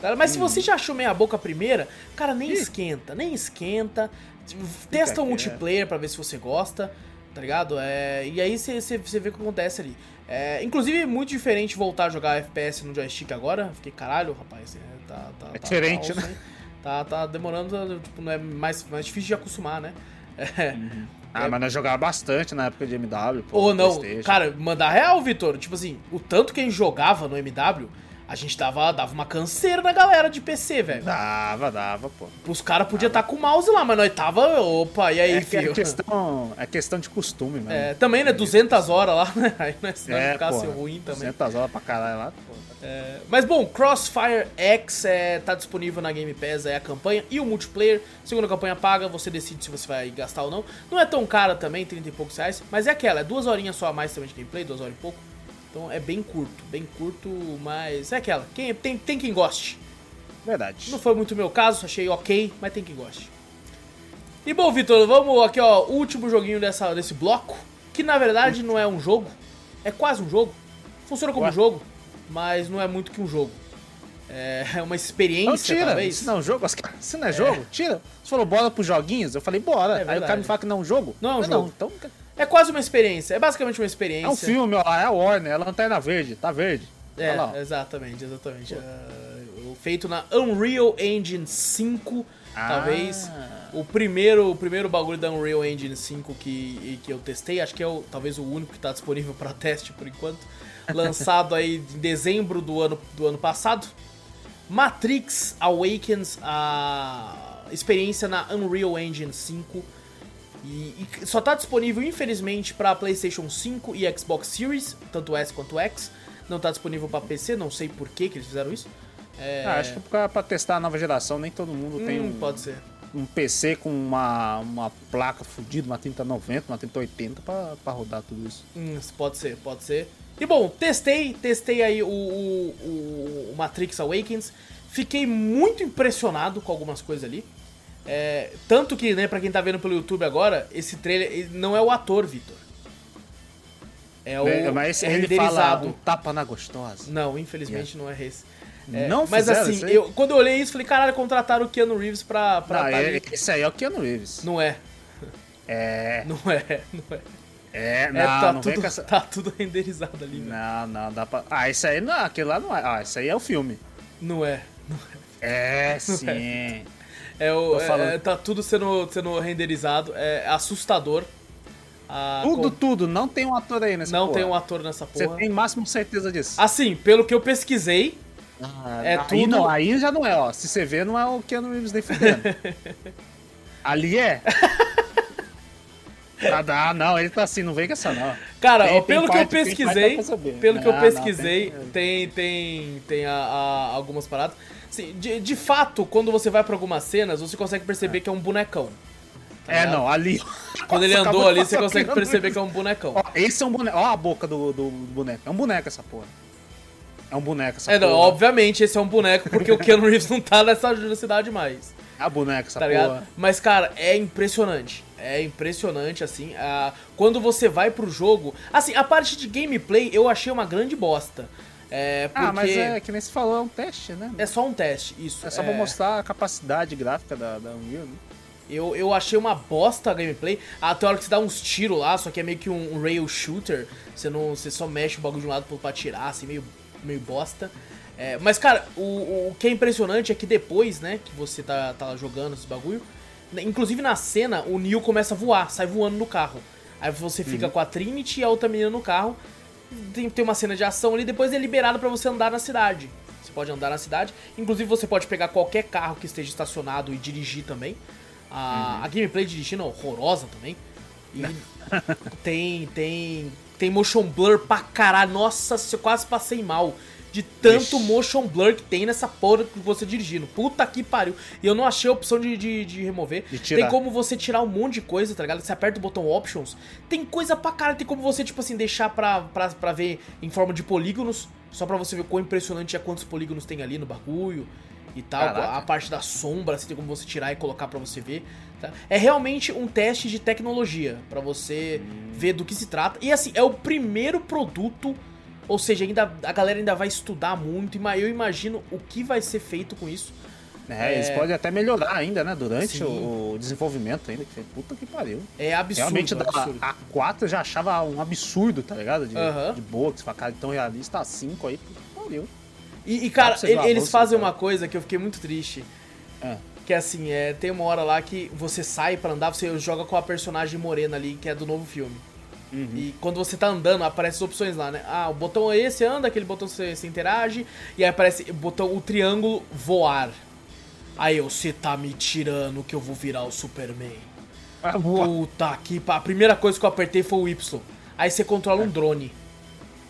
Cara, Mas se você já achou meia boca a primeira, cara, nem Ih. esquenta, nem esquenta. Testa o multiplayer pra ver se você gosta, tá ligado? É, e aí você vê o que acontece ali. É, inclusive, muito diferente voltar a jogar FPS no joystick agora. Fiquei, caralho, rapaz, é, tá, tá, É tá- diferente, tá, né? Tá, tá demorando, tipo, não é mais, mais difícil de acostumar, né? *laughs* É. Ah, mas nós jogava bastante na época de MW, pô. Ou não, cara, mandar real, Vitor. Tipo assim, o tanto que a gente jogava no MW, a gente dava, dava uma canseira na galera de PC, velho. Dava, dava, pô. Os caras podiam estar com o mouse lá, mas nós tava, opa, e aí, É, é filho? questão, é questão de costume, mesmo. É, também, né, 200 horas lá, né? Aí nós, É, ficasse ruim também. 200 horas pra caralho lá, pô. É, mas bom, Crossfire X é, tá disponível na Game Pass, é a campanha e o multiplayer. Segunda campanha paga, você decide se você vai gastar ou não. Não é tão cara também, 30 e poucos reais, mas é aquela, é duas horinhas só a mais também de gameplay, duas horas e pouco. Então é bem curto, bem curto, mas é aquela. Quem, tem, tem quem goste. Verdade. Não foi muito o meu caso, achei ok, mas tem quem goste. E bom, Vitor, vamos aqui, ó, último joguinho dessa, desse bloco, que na verdade não é um jogo, é quase um jogo. Funciona como Ué? um jogo, mas não é muito que um jogo. É uma experiência, Não, tira. talvez. Isso não é um jogo? Isso não é jogo? Tira. Você falou bora pros joguinhos? Eu falei, bora. É Aí o cara me fala que não é um jogo? Não é um Mas jogo. então É quase uma experiência. É basicamente uma experiência. é um filme, ó. É a Warner, é a Lanterna Verde. Tá verde. É, exatamente, exatamente. O feito na Unreal Engine 5, Ah. talvez o primeiro, o primeiro bagulho da Unreal Engine 5 que, que eu testei, acho que é o, talvez o único que está disponível para *laughs* teste por enquanto. Lançado aí em dezembro do ano, do ano passado. Matrix Awakens, a experiência na Unreal Engine 5. E, e só tá disponível, infelizmente, para PlayStation 5 e Xbox Series, tanto S quanto X. Não tá disponível para PC, não sei por que que eles fizeram isso. É, Ah, acho que pra, pra testar a nova geração, nem todo mundo tem hum, um, pode ser. um PC com uma, uma placa fodida, uma 3090, uma 3080 pra, pra rodar tudo isso. Hum, pode ser, pode ser. E bom, testei, testei aí o, o- o Matrix Awakens. Fiquei muito impressionado com algumas coisas ali. É, tanto que, né, pra quem tá vendo pelo YouTube agora, esse trailer não é o ator, Vitor. É o É, Mas é ele fala renderizado. um tapa na gostosa. Não, infelizmente não é esse. É, Não mas assim, isso eu, quando eu olhei isso, falei, caralho, contrataram o Keanu Reeves pra, pra Não, tá é- esse aí é o Keanu Reeves. Não é, É, *laughs* não é, não é. é, não, É, tá, não tudo, essa... tá tudo renderizado ali, velho. Não, não, dá pra... Ah, esse aí não, aquele lá não é. Ah, esse aí é o filme. Não é. *laughs* É, sim. É o, Tô falando. é, tá tudo sendo, sendo renderizado. É assustador. Ah, tudo, com- tudo. Não tem um ator aí nessa Não porra. tem um ator nessa Você porra. tem máximo certeza disso. Assim, pelo que eu pesquisei, Ah, é aí tudo- não, aí já não é, ó. Se você vê, não é o Keanu Reeves nem fudendo. *laughs* Ali é. *laughs* Ah, não, ele tá assim, não vem com essa não. cara, Tem- ó, tem pelo que eu parte- parte pesquisei, pelo que eu Não, não, pesquisei, tem- tem tem tem a- a- algumas paradas. Assim, de, de fato, quando você vai pra algumas cenas, você consegue perceber que é um bonecão. tá É, ligado? não, ali. Quando ele Nossa, andou ali, você consegue perceber que é um bonecão. Ó, esse é um boneco. Ó a boca do, do boneco. É um boneco essa porra. É um boneco essa É, não, porra. obviamente esse é um boneco, porque o Keanu Reeves não tá nessa velocidade mais. É a boneca essa tá porra. ligado? Mas, cara, é impressionante. É impressionante, assim. ah, quando você vai pro jogo. Assim, a parte de gameplay eu achei uma grande bosta. É, porque Ah, mas é que nem se falou, é um teste, né? é só um teste, isso. É só pra mostrar a capacidade gráfica da, da Unreal, né? Eu, eu achei uma bosta a gameplay. Até a hora que você dá uns tiros lá, só que é meio que um, um rail shooter. Você não. Você só mexe o bagulho de um lado pro outro pra atirar, assim, meio, meio bosta. É, mas, cara, o, o que é impressionante é que depois, né, que você tá, tá jogando esse bagulho, né, inclusive na cena, o Neo começa a voar, sai voando no carro. Aí você fica com a Trinity e a outra menina no carro. Tem, tem uma cena de ação ali, depois é liberado pra você andar na cidade. Você pode andar na cidade. Inclusive, você pode pegar qualquer carro que esteja estacionado e dirigir também. A, a gameplay dirigindo é horrorosa também. E *laughs* tem, tem, tem motion blur pra caralho. Nossa, eu quase passei mal. De tanto Ixi. motion blur que tem nessa porra que você dirigindo. Puta que pariu. E eu não achei a opção de, de, de remover. De. Tem como você tirar um monte de coisa, tá ligado? Você aperta o botão options. Tem coisa pra caralho. Tem como você, tipo assim, deixar pra, pra, pra ver em forma de polígonos. Só pra você ver quão impressionante é quantos polígonos tem ali no bagulho e tal. Caraca. A parte da sombra, assim, tem como você tirar e colocar pra você ver. tá? É realmente um teste de tecnologia pra você ver do que se trata. E assim, é o primeiro produto, ou seja, ainda a galera ainda vai estudar muito. e Eu imagino o que vai ser feito com isso. É, eles É. podem até melhorar ainda, né? Durante o, o desenvolvimento ainda. Que puta que pariu. É absurdo. Realmente, absurdo. a 4 eu já achava um absurdo, tá ligado? De, Aham. de boa, que você fala, cara, tão realista. A 5 aí, puta que pariu. E, e, cara, ele- eles avanço, fazem cara. uma coisa que eu fiquei muito triste. É. Que é assim, é, tem uma hora lá que você sai pra andar, você joga com a personagem morena ali, que é do novo filme. Uhum. E quando você tá andando, aparecem as opções lá, né? Ah, o botão é esse, anda, aquele botão você, você interage, e aí aparece o botão, o triângulo, voar. Aí eu, você tá me tirando que eu vou virar o Superman. Ah. Puta que pa... A primeira coisa que eu apertei foi o Y. Aí você controla um drone.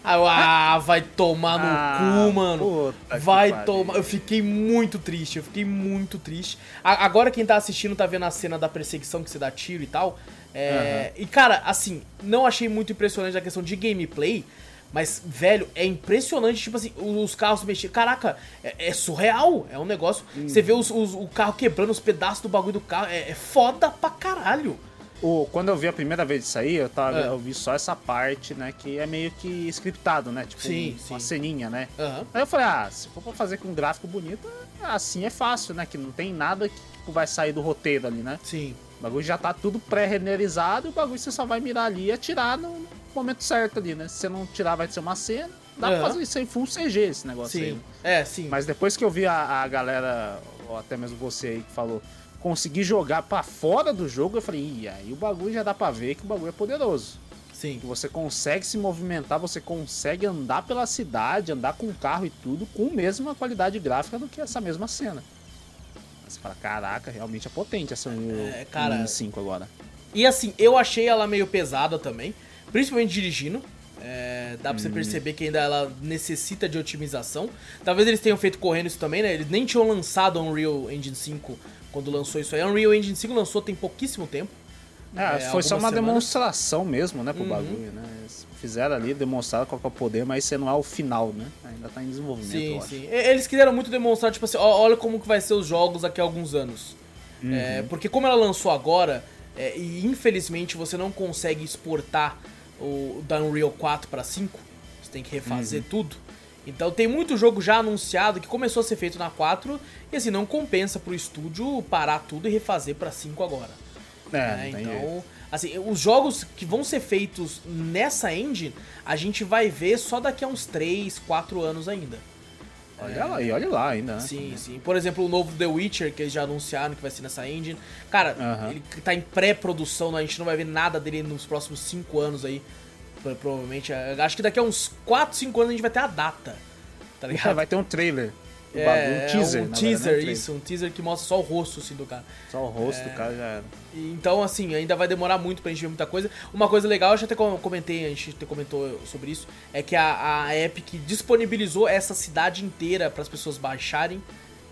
Aí eu, ah, vai tomar no Ah, cu, mano. Vai tomar. Eu fiquei muito triste, eu fiquei muito triste. A- agora quem tá assistindo tá vendo a cena da perseguição que você dá tiro e tal. É, E cara, assim, não achei muito impressionante a questão de gameplay. Mas, velho, é impressionante, tipo assim, os carros mexendo. Caraca, é, é surreal. É um negócio. Você vê os, os- o carro quebrando os pedaços do bagulho do carro. É, é foda pra caralho. O, quando eu vi a primeira vez isso aí, eu, tava, É. eu vi só essa parte, né? Que é meio que scriptado, né? Tipo, Sim, uma sim. ceninha, né? Aham. Aí eu falei, ah, se for pra fazer com um gráfico bonito, assim é fácil, né? Que não tem nada que tipo, vai sair do roteiro ali, né? Sim. O bagulho já tá tudo pré-renderizado e o bagulho você só vai mirar ali e atirar no momento certo ali, né? Se você não tirar, vai ser uma cena. Dá Aham. pra fazer isso em full CG, esse negócio aí. Sim. É, sim. Mas depois que eu vi a, a galera, ou até mesmo você aí que falou, conseguir jogar pra fora do jogo, eu falei, Ih, aí o bagulho já dá pra ver que o bagulho é poderoso. Sim. Que você consegue se movimentar, você consegue andar pela cidade, andar com o carro e tudo, com a mesma qualidade gráfica do que essa mesma cena. Você fala, caraca, realmente é potente essa Unreal É, cara- Engine 5 agora. E assim, eu achei ela meio pesada também, principalmente dirigindo. É, dá pra você perceber que ainda ela necessita de otimização. Talvez eles tenham feito correndo isso também, né? Eles nem tinham lançado a Unreal Engine 5 quando lançou isso aí. A Unreal Engine 5 lançou tem pouquíssimo tempo. É, É, foi só uma semanas. demonstração mesmo, né, pro Uhum. bagulho, né? Fizeram ali, demonstraram qual é o poder, mas você não é o final, né? Ainda tá em desenvolvimento, Sim, sim. Eles quiseram muito demonstrar, tipo assim, olha como que vai ser os jogos daqui a alguns anos. É, porque como ela lançou agora, é, e infelizmente você não consegue exportar o da Unreal 4 para 5, você tem que refazer tudo. Então tem muito jogo já anunciado que começou a ser feito na 4 e assim, não compensa pro estúdio parar tudo e refazer para 5 agora. É, jeito. Então, assim, os jogos que vão ser feitos nessa engine, a gente vai ver só daqui a uns 3, 4 anos ainda. Olha lá, e olha lá ainda, né? Sim, sim. Por exemplo, o novo The Witcher, que eles já anunciaram que vai ser nessa engine. Cara, Aham. ele tá em pré-produção, a gente não vai ver nada dele nos próximos 5 anos aí. Pro- Provavelmente. é, Acho que daqui a uns 4, 5 anos a gente vai ter a data. Tá *laughs* É, ligado? vai ter um trailer. Do É, bagulho, um teaser. um verdade, teaser, é trailer. isso. Um teaser que mostra só o rosto, assim, do cara. Só o rosto do cara já era. Então, assim, ainda vai demorar muito pra gente ver muita coisa. Uma coisa legal, eu já até com- comentei, a gente até comentou sobre isso, é que a, a Epic disponibilizou essa cidade inteira para as pessoas baixarem,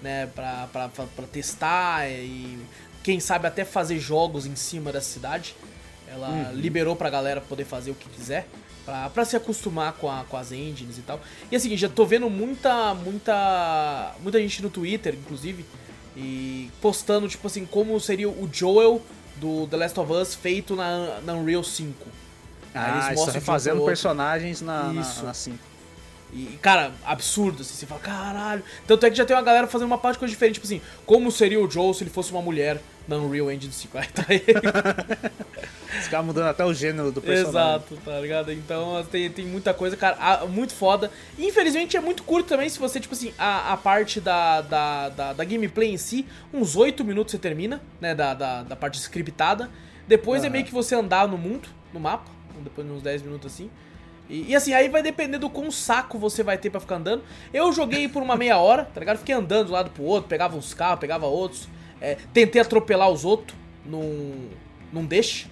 né, pra, pra, pra, pra testar e quem sabe até fazer jogos em cima dessa cidade. Ela liberou pra galera poder fazer o que quiser. Pra, pra se acostumar com, a- com as engines e tal. E assim, já tô vendo muita, muita, muita gente no Twitter, inclusive, e postando, tipo assim, como seria o Joel do The Last of Us feito na, na Unreal 5. Aí Ah, eles mostram outro. personagens na, na, Isso. na 5. E, cara, absurdo, assim, você fala, caralho. Tanto é que já tem uma galera fazendo uma parte de coisa diferente, tipo assim, como seria o Joel se ele fosse uma mulher na Unreal Engine 5? Aí tá ele. Os caras mudando até o gênero do personagem. Exato, tá ligado? Então tem, tem muita coisa, cara, muito foda. Infelizmente é muito curto também, se você, tipo assim, a, a parte da, da, da, da gameplay em si, uns 8 minutos você termina, né, da, da, da parte scriptada. Depois é Aham. meio que você andar no mundo, no mapa, depois de uns 10 minutos assim. E, e, assim, aí vai depender do quão saco você vai ter pra ficar andando. Eu joguei por uma meia hora, tá ligado? Fiquei andando de um lado pro outro, pegava uns carros, pegava outros. É, tentei atropelar os outros, não, não deixa.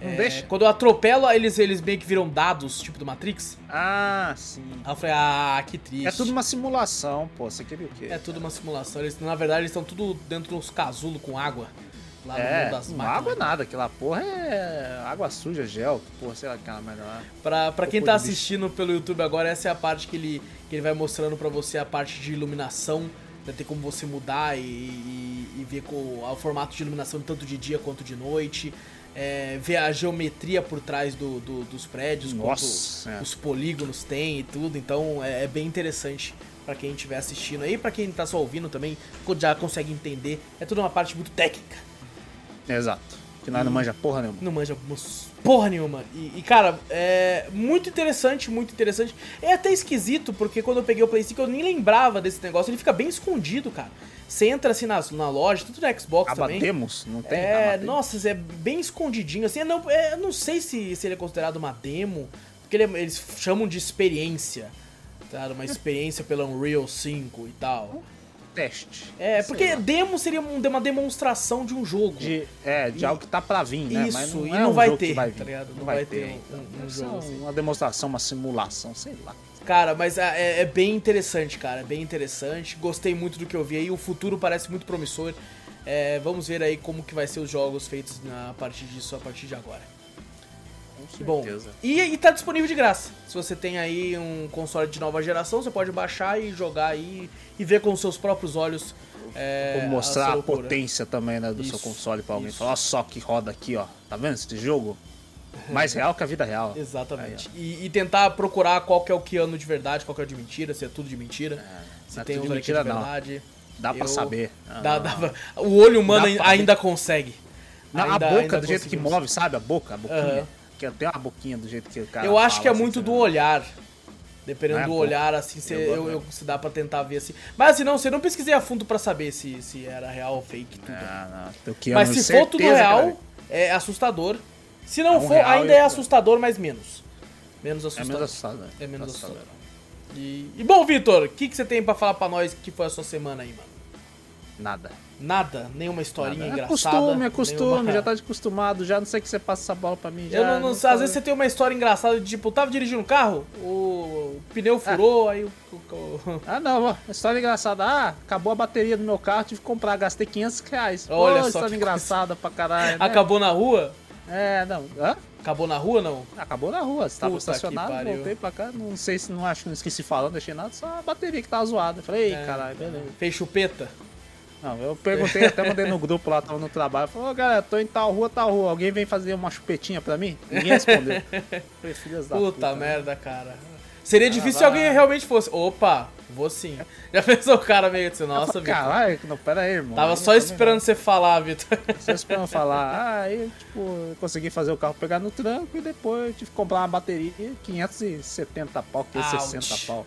Não É, deixa? Quando eu atropelo, eles, eles meio que viram dados, tipo do Matrix. Ah, sim. Aí eu falei, ah, que triste. É tudo uma simulação, pô. Você queria o quê? É tudo uma simulação. Eles, na verdade, eles estão tudo dentro dos casulos com água. Lá no É, meio das máquinas. água nada, aquela porra é água suja, gel, porra, sei lá aquela merda lá. Pra, pra quem tá assistindo pelo YouTube agora, essa é a parte que ele, que ele vai mostrando pra você a parte de iluminação. Vai ter como você mudar e, e, e ver com o formato de iluminação tanto de dia quanto de noite. É, ver a geometria por trás do, do- dos prédios, Nossa, quanto é. os polígonos tem e tudo. Então é, é bem interessante pra quem estiver assistindo aí. Pra quem tá só ouvindo também, já consegue entender. É tudo uma parte muito técnica. Exato. Que nós não manja porra nenhuma. Não manja porra nenhuma. E, e, cara, é muito interessante, muito interessante. É até esquisito, porque quando eu peguei o Play 5 eu nem lembrava desse negócio. Ele fica bem escondido, cara. Você entra assim na, na loja, tanto no Xbox também. Abatemos? Não tem? É, Abatemos? nossa, é bem escondidinho. Assim, eu não, é, não sei se, se ele é considerado uma demo, porque ele é- eles chamam de experiência. Tá? Uma experiência pela Unreal 5 e tal. Teste. É, Sei porque lá. demo seria um- uma demonstração de um jogo. De, é, de E- algo que tá pra vir, né? Isso, não e é não um vai ter, vai tá ligado? Não vai ter. um- um ser jogo assim. Uma demonstração, uma simulação, sei lá. Cara, mas é, é- é bem interessante, cara. É bem interessante. Gostei muito do que eu vi aí. O futuro parece muito promissor. É, vamos ver aí como que vai ser os jogos feitos na- a partir disso, a partir de agora. Com Bom, e, e tá disponível de graça. Se você tem aí um console de nova geração, você pode baixar e jogar aí e ver com os seus próprios olhos. É, Vou mostrar a loucura. potência também, né, do Isso, seu console pra alguém. isso. Falar, olha só que roda aqui, ó. Tá vendo esse jogo? *laughs* Mais real que a vida real. Exatamente. e, e tentar procurar qual que é o que ano de verdade, qual que é o de mentira, se é tudo de mentira. se não é tem tudo de é mentira, de não. verdade. Dá pra Eu- saber. Ah, Dá- dá pra- o olho humano Dá pra ainda consegue. Não, Ainda- a boca do jeito que move, sabe? A boca, a boquinha. Aham. Que tem uma boquinha do jeito que o cara Eu acho fala, que é assim, muito você do olhar. Dependendo é, do pô. olhar, assim, cê, Eu eu, se dá pra tentar ver assim. Mas assim, não, você não pesquisei a fundo pra saber se, se era real ou fake tudo. Ah, não. Mas se for tudo real, cara. é assustador. Se não É um for, ainda é assustador, mas menos. Menos É assustador. menos assustador. É menos Assustador. assustador. E, e bom, Vitor, o que, que você tem pra falar pra nós que foi a sua semana aí, mano? Nada. Nada? Nenhuma historinha É engraçada? costume, é costume, nenhuma- já tá acostumado, já não sei que você passa essa bola pra mim. Já, Eu não, não- tá- às vezes você tem uma história engraçada de tipo, tava dirigindo um carro, o, pneu furou, aí o. *laughs* Ah, não, história engraçada. Ah, acabou a bateria do meu carro, tive que comprar, gastei 500 reais. Olha Pô, só história engraçada pra caralho. né? Acabou na rua? É, não. Hã? Acabou na rua não? Acabou na rua, você tava Puta estacionado, voltei pra cá, não sei se não acho que não esqueci falando, deixei nada, só a bateria que tava zoada. Falei, ei, É. caralho, beleza. Fez chupeta? Não, eu perguntei, até mandei no grupo lá, tava no trabalho, falei, ô galera, tô em tal rua, tal rua, alguém vem fazer uma chupetinha pra mim? Ninguém respondeu. Falei, filhas da Puta, puta. né? merda, cara. Seria difícil se alguém realmente fosse. Opa, vou sim. Já *laughs* pensou o cara meio assim, nossa, Vitor. Caralho, não, pera aí, irmão. Tava só esperando você falar, Vitor. Só esperando falar. Ah, aí, tipo, eu consegui fazer o carro pegar no tranco e depois eu tive que comprar uma bateria 570 pau, 560 Ouch. pau.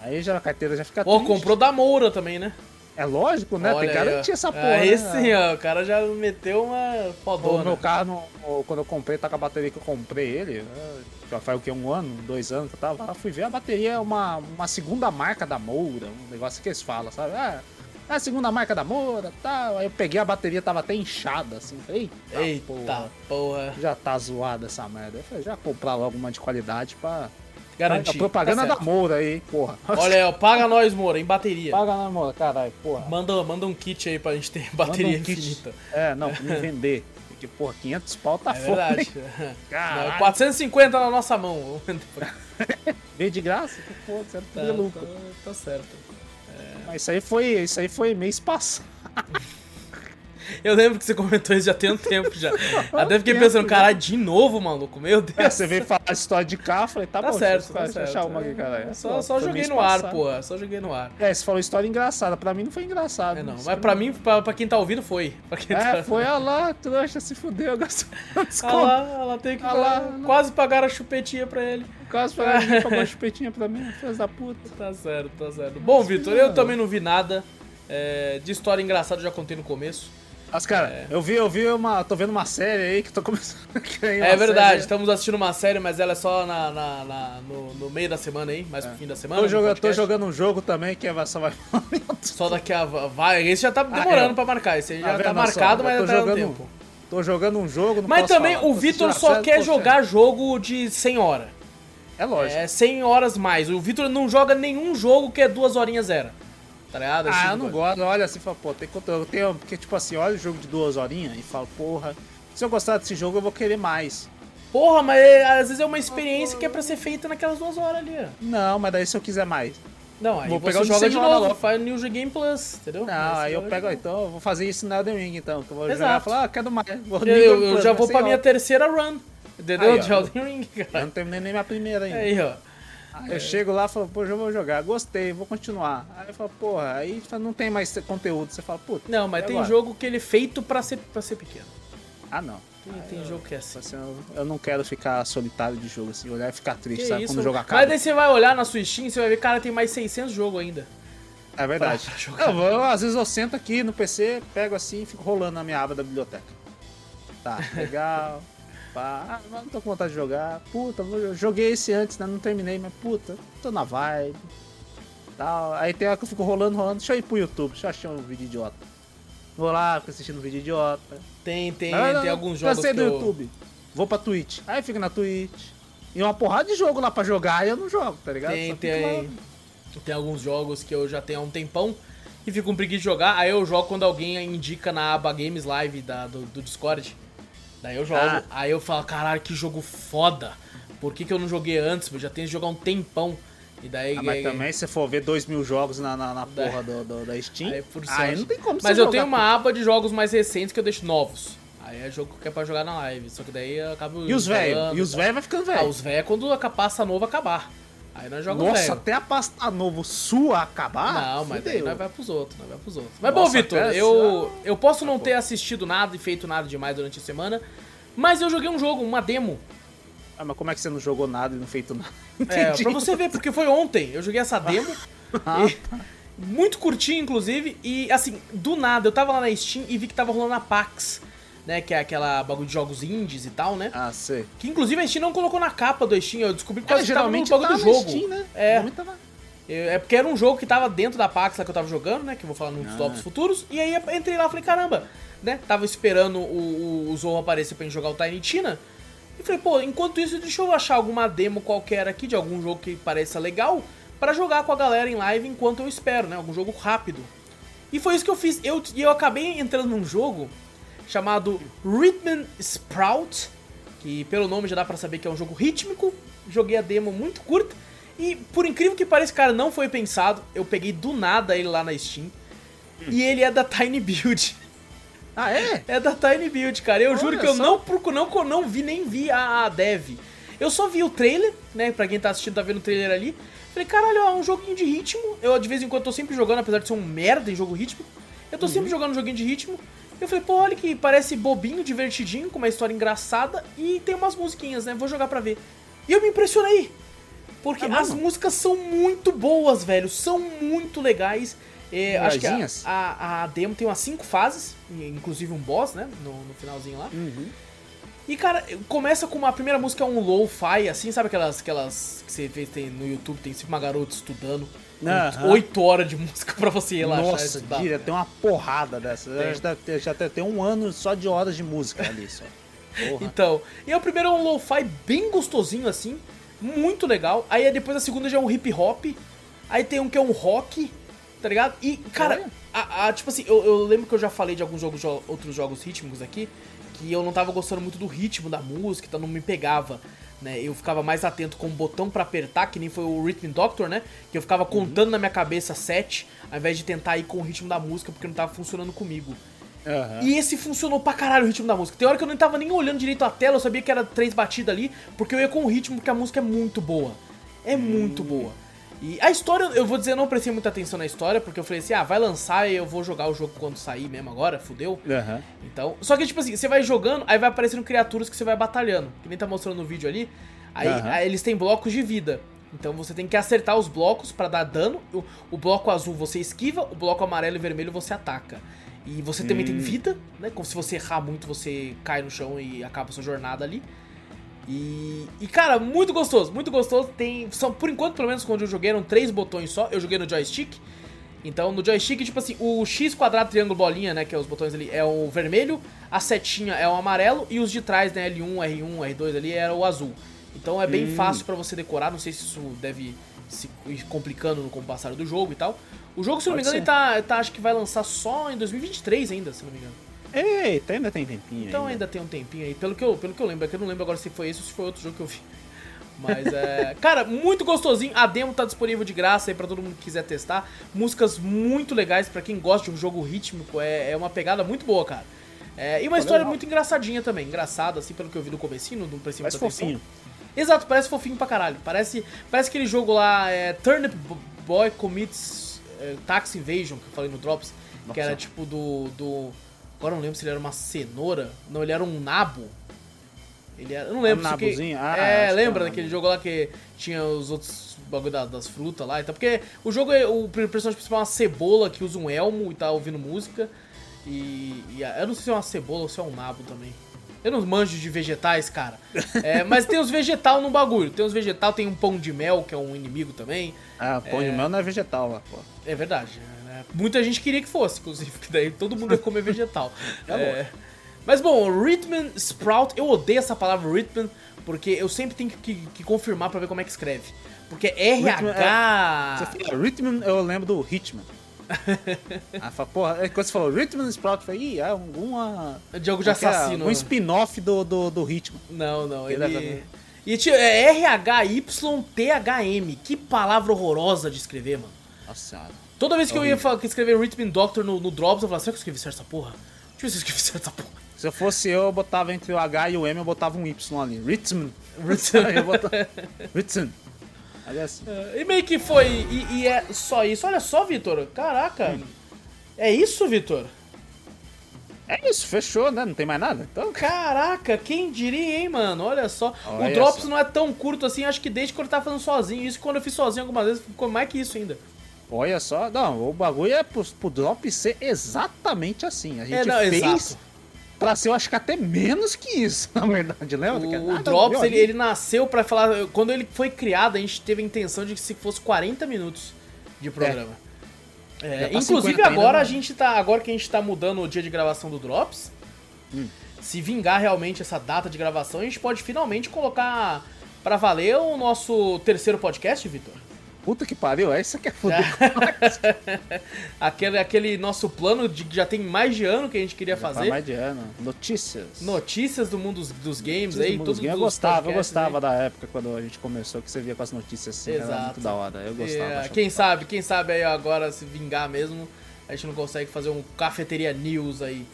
Aí já a carteira já fica Pô, triste. comprou da Moura também, né? É lógico, né? Olha Tem que garantir essa porra, Aí né? sim, ó, o cara já meteu uma O fodona. meu carro, quando eu comprei, tá com a bateria que eu comprei ele, né, já faz o que, um ano, dois anos que eu tava lá, fui ver, a bateria é uma, uma segunda marca da Moura, um negócio que eles falam, sabe? Ah, é a segunda marca da Moura tal. Aí eu peguei a bateria, tava até inchada, assim, falei, eita, Eita porra, porra. já tá zoada essa merda. Eu falei, já comprar logo uma de qualidade pra... Garantir. A propaganda Tá da. Moura aí, porra. Olha aí, ó, paga nós, Moura, em bateria. Paga na Moura, caralho, porra. Manda, manda um kit aí pra gente ter *laughs* bateria um kit. infinita. É, não, pra me vender. Porque, porra, 500 pau tá É foda, verdade. *laughs* Não, Caralho. 450 na nossa mão. *laughs* Veio de graça? Pô, você Tá, é lucro. tá, tá certo. Mas isso aí foi, isso aí foi mês passado. *laughs* Eu lembro que você comentou isso já tem um tempo já. *laughs* Até fiquei pensando, caralho, de novo, maluco? Meu Deus. É, você veio falar a história de eu falei, tá, Tá bom, certo, deixa, tá deixa certo. achar uma aqui, cara. É, Só, Pô, só joguei no ar, porra. Só joguei no ar. É, você falou história engraçada, pra mim não foi engraçado. É, não. Mas pra mim, pra, pra quem tá ouvindo, foi. Pra quem É, tá... foi, olha lá, trouxa, se fudeu, gastou *laughs* Ah desconto. lá, ela tem que Ah lá, quase pagar a chupetinha pra ele. Quase pagou uma chupetinha pra mim, filhos da puta. Tá certo, tá certo. Bom, Vitor, eu também não vi nada. É, de história engraçada eu já contei no começo. Mas, cara, eu vi, eu vi uma. tô vendo uma série aí que tô começando *laughs* É verdade, série. estamos assistindo uma série, mas ela é só na, na- na- no, no meio da semana aí, mais pro fim da semana. Tô jogando, tô jogando um jogo também que é só vai. *laughs* Só daqui a. Vai, esse já tá demorando eu- pra marcar. Esse aí já Tá tá, só? marcado, Eu mas já tá jogando tempo. Tô jogando um jogo, não Mas também falar. o Vitor só quer jogar jogo de 100 horas. É lógico. É 100 horas mais. O Vitor não joga nenhum jogo que é duas horinhas zero. Tá ligado? Esse Ah, tipo eu não gosto. Olha assim, fala, pô, tem conteúdo. Eu tenho, porque, tipo assim, olha o jogo de duas horinhas e falo, porra, se eu gostar desse jogo, eu vou querer mais. Porra, mas é- às vezes é uma experiência que é pra ser feita naquelas duas horas ali. ó. Não, mas daí se eu quiser mais. Não, aí Vou pegar o 100 de novo, logo. faz New Game Plus, entendeu? Não, Aí aí eu joga pego, então, eu vou fazer isso no Elden Ring, então. Que eu vou jogar Exato. e falar, ah, quero mais. Vou Eu, eu Plus, já vou pra minha terceira run. Entendeu? Aí, *laughs* ó. de Elden Ring, Eu cara. não terminei nem minha primeira ainda. Aí, ó. Eu chego lá e falo, pô, já vou jogar, gostei, vou continuar. Aí eu falo, porra, aí não tem mais conteúdo. Você fala, puta. Não, mas tem agora? jogo que ele é feito pra ser, pra ser pequeno. Ah, não. Tem, tem jogo que é assim. Assim, eu, eu não quero ficar solitário de jogo, assim, olhar e ficar triste, Que sabe? isso? Quando o jogo acaba. Mas daí você vai olhar na sua Steam, você vai ver, cara, tem mais 600 jogos ainda. É verdade. pra jogar. Eu vou, às vezes eu sento aqui no PC, pego assim e fico rolando na minha aba da biblioteca. Tá, *laughs* legal. Pá, ah, não tô com vontade de jogar. Puta, eu joguei esse antes, né? Não terminei, mas puta, tô na vibe. Tal. Aí tem hora que eu fico rolando, rolando. Deixa eu ir pro YouTube, deixa eu achar um vídeo idiota. Vou lá, fico assistindo um vídeo idiota. Tem, tem, não, tem alguns jogos Cansei do eu... YouTube. Vou pra Twitch. Aí fico na Twitch. E uma porrada de jogo lá pra jogar e eu não jogo, tá ligado? Tem, Só tem, tem alguns jogos que eu já tenho há um tempão e fico com preguiça de jogar. Aí eu jogo quando alguém indica na aba Games Live da, do, do Discord. Daí eu jogo, Ah. aí eu falo, caralho, que jogo foda. Por que, que eu não joguei antes? Eu já tenho que jogar um tempão. E daí. Ah, mas aí- também se for ver 2 mil jogos na, na, na porra do, do- da Steam, Aí, por aí não tem como Mas eu tenho uma aba de jogos mais recentes que eu deixo novos. Aí é jogo que é pra jogar na live. Só que daí eu acabo. E os velhos? E os velhos vai ficando Ah, velho. os velhos é quando a pasta nova acabar. Aí nós jogamos Nossa, até a pasta novo sua acabar? Não, mas daí fudeu. nós vai pros outros, nós vai pros outros. Mas Nossa, bom, Vitor, eu, eu posso não ter assistido nada e feito nada demais durante a semana, mas eu joguei um jogo, uma demo. Ah, mas como é que você não jogou nada e não fez nada? *laughs* É, Entendi. pra você ver, porque foi ontem, eu joguei essa demo. *laughs* Ah, e- muito curtinho, inclusive, e assim, do nada, eu tava lá na Steam e vi que tava rolando a PAX, né, que é aquela bagulho de jogos indies e tal, né? Ah, sei. Que inclusive a Steam não colocou na capa do Steam, eu descobri por É, causa que tava no geralmente bagulho tá do jogo. Steam, né? É. Geralmente É porque era um jogo que tava dentro da PAX lá que eu tava jogando, né? Que eu vou falar nos Ah. tópicos futuros. E aí eu entrei lá e falei, caramba, né? Tava esperando o, o, o Zorro aparecer pra gente jogar o Tiny Tina. E falei, pô, enquanto isso, deixa eu achar alguma demo qualquer aqui de algum jogo que pareça legal pra jogar com a galera em live enquanto eu espero, né? Algum jogo rápido. E foi isso que eu fiz. Eu, e eu acabei entrando num jogo chamado Rhythm Sprout, que pelo nome já dá pra saber que é um jogo rítmico. Joguei a demo muito curta. E por incrível que pareça, cara, não foi pensado. Eu peguei do nada ele lá na Steam. E ele é da Tiny Build. *laughs* Ah, é? É da Tiny Build, cara. Eu juro Olha que eu só. não, procu- não, não vi nem vi a, a dev. Eu só vi o trailer, né? Pra quem tá assistindo, tá vendo o trailer ali. Falei, caralho, é um joguinho de ritmo. Eu de vez em quando tô sempre jogando, apesar de ser um merda em jogo ritmo. Eu tô Uhum. sempre jogando um joguinho de ritmo. Eu falei, pô, olha que parece bobinho, divertidinho, com uma história engraçada e tem umas musiquinhas, né? Vou jogar pra ver. E eu me impressionei. Porque É as músicas são muito boas, velho. São muito legais. É, acho que a, a, a demo tem umas cinco fases, inclusive um boss, né? No, no finalzinho lá. Uhum. E, cara, começa com uma a primeira música é um lo-fi, assim, sabe aquelas, aquelas que você vê tem no YouTube, tem sempre uma garota estudando. Aham. Oito horas de música pra você relaxar e Nossa. Dira, tem uma porrada dessa. Já, já tem- tem um ano só de horas de música ali só. Porra. Então, e o primeiro é um lo-fi bem gostosinho, assim, muito legal. Aí depois a segunda já é um hip hop. Aí tem um que é um rock, tá ligado? E, cara, a, a- tipo assim, eu, eu lembro que eu já falei de alguns jogos, jo- outros jogos rítmicos aqui, que eu não tava gostando muito do ritmo da música, então não me pegava. Né, eu ficava mais atento com o botão pra apertar, que nem foi o Rhythm Doctor, né? Que eu ficava contando na minha cabeça sete, ao invés de tentar ir com o ritmo da música, porque não tava funcionando comigo. Aham. E esse funcionou pra caralho o ritmo da música. Tem hora que eu não tava nem olhando direito a tela, eu sabia que era três batidas ali, porque eu ia com o ritmo, porque a música é muito boa. É muito boa. E a história, eu vou dizer, eu não prestei muita atenção na história, porque eu falei assim, ah, vai lançar e eu vou jogar o jogo quando sair mesmo agora, fudeu. Aham. Então, só que tipo assim, você vai jogando, aí vai aparecendo criaturas que você vai batalhando. Que nem tá mostrando no vídeo ali. Aí, Aham. aí eles têm blocos de vida. Então você tem que acertar os blocos pra dar dano. O, o bloco azul você esquiva, o bloco amarelo e vermelho você ataca. E você também tem vida, né? Como se você errar muito, você cai no chão e acaba a sua jornada ali. E, e, cara, muito gostoso, muito gostoso. Tem, são, por enquanto, pelo menos, quando eu joguei, eram três botões só. Eu joguei no joystick. Então, no joystick, tipo assim, o X, quadrado, triângulo, bolinha, né, que é os botões ali, é o vermelho, a setinha é o amarelo e os de trás, né, L1, R1, R2 ali, era o azul. Então é bem fácil pra você decorar, não sei se isso deve se ir complicando com o passar do jogo e tal. O jogo, se não me Pode engano, ele tá, tá, acho que vai lançar só em 2023 ainda, se não me engano. Eita, ainda tem tempinho Então ainda. ainda tem um tempinho aí. Pelo que eu, pelo que eu lembro, é que eu não lembro agora se foi esse ou se foi outro jogo que eu vi. Mas é. *laughs* Cara, muito gostosinho. A demo tá disponível de graça aí pra todo mundo que quiser testar. Músicas muito legais pra quem gosta de um jogo rítmico. É, é uma pegada muito boa, cara. É, e uma história muito engraçadinha também. Engraçada, assim, pelo que eu vi no comecinho, não prestei Parece fofinho. Exato, parece fofinho pra caralho. Parece, parece aquele jogo lá, é, Turnip Boy Commits é, Tax Invasion, que eu falei no Drops, que Nossa. era tipo do, do. Agora não lembro se ele era uma cenoura. Não, ele era um nabo. Ele era, eu não lembro Um se que, nabozinho? Ah, É, lembra daquele jogo lá que tinha os outros bagulho da- das frutas lá e tal. Porque o jogo, é, o personagem principal é uma cebola que usa um elmo e tá ouvindo música. E, e eu não sei se é uma cebola ou se é um nabo também. Eu não manjo de vegetais, cara. *laughs* É, mas tem os vegetal no bagulho. Tem os vegetal, tem um pão de mel, que é um inimigo também. Ah, pão de mel não é vegetal lá, pô. É verdade. Muita gente queria que fosse, inclusive, que daí todo mundo ia comer *laughs* vegetal. É. Mas bom, Rhythm Sprout, eu odeio essa palavra Rhythm, porque eu sempre tenho que, que- que confirmar pra ver como é que escreve. Porque RH. Você fala Rhythm, eu lembro do Hitman. *laughs* Aí fala, porra, é quando você falou Rhythm Sprout, eu falei, ih, é alguma. Jogo de assassino. Um spin-off do, do, do ritmo. Não, não, ele. Exatamente. E tinha é R-H-Y-T-H-M. Que palavra horrorosa de escrever, mano. Nossa senhora. Toda vez que eu ia escrever Rhythm Doctor no, no Drops, eu falava, será que eu escrevi certo essa porra? Deixa eu ver se eu escrevi certo essa porra. Se eu fosse eu, eu botava entre o H e o M, eu botava um Y ali. Rhythm. *laughs* Aí eu botava. Rhythm. Aliás, E meio que foi, e, e é só isso. Olha só, Vitor. Caraca. É isso, Vitor? é isso, fechou, né? Não tem mais nada. Então, Caraca, quem diria, hein, mano? Olha só. o Olha Drops só. não é tão curto assim, acho que desde que eu tava fazendo sozinho. Isso quando eu fiz sozinho algumas vezes ficou mais que isso ainda. Olha só. Não, o bagulho é pro, pro drop ser exatamente assim. A gente É, não, fez exato. pra ser, eu acho que até menos que isso, *laughs* na verdade. Lembra? Que- O, ah, o Drops, ele, ele nasceu pra falar. Quando ele foi criado, a gente teve a intenção de que se fosse 40 minutos de programa. É, Já tá inclusive 50 ainda, agora a gente tá. Agora que a gente tá mudando o dia de gravação do Drops, Hum. se vingar realmente essa data de gravação, a gente pode finalmente colocar pra valer o nosso terceiro podcast, Vitor. Puta que pariu, é isso que é foder. *laughs* aquele, aquele nosso plano de que já tem mais de ano que a gente queria Faz fazer. mais de ano. Notícias. Notícias do mundo dos, dos games Notícias aí, do mundo dos games. Eu gostava, eu gostava aí. da época quando a gente começou, que você via com as notícias assim, era Exato. muito da hora. Eu gostava. É, achava quem sabe, quem sabe aí agora se vingar mesmo, a gente não consegue fazer um cafeteria news aí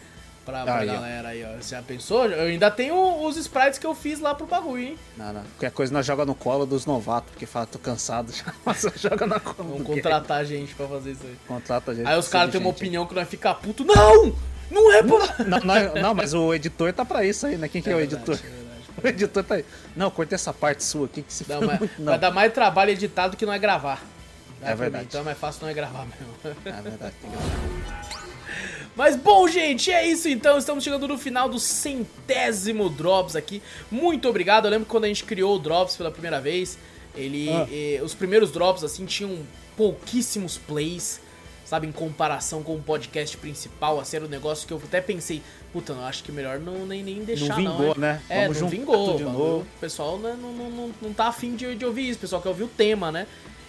pra, pra Aí, galera aí, ó. Você já pensou? Eu ainda tenho os sprites que eu fiz lá pro bagulho, hein? Não, não. Qualquer coisa nós joga no colo dos novatos, porque fala, tô cansado já. *laughs* Mas joga na cola. Vamos do contratar a gente pra fazer isso aí. Contrata gente. Aí os caras têm uma opinião que nós fica puto. Não! Não é pra... Não, não, não, mas o editor tá pra isso aí, né? Quem que é, o verdade, editor? é verdade. *laughs* O editor tá aí. Não, corta essa parte sua aqui que se for mais- muito. Não, Vai dar mais trabalho editado que não é gravar. Vai É pra mim, verdade. Então é mais fácil não é gravar mesmo. é verdade. tem que- *laughs* Mas bom, gente, é isso então. Estamos chegando no final do centésimo Drops aqui. Muito obrigado. Eu lembro que quando a gente criou o Drops pela primeira vez, ele, Ah. eh, os primeiros Drops assim tinham pouquíssimos plays, sabe, em comparação com o podcast principal. Assim, era um negócio que eu até pensei, puta, não, acho que melhor não nem, nem deixar Não vingou, hein? né? É, Vamos não vingou. de novo. O pessoal né, não, não, não, não tá afim de, de ouvir isso, o pessoal quer ouvir o tema, né?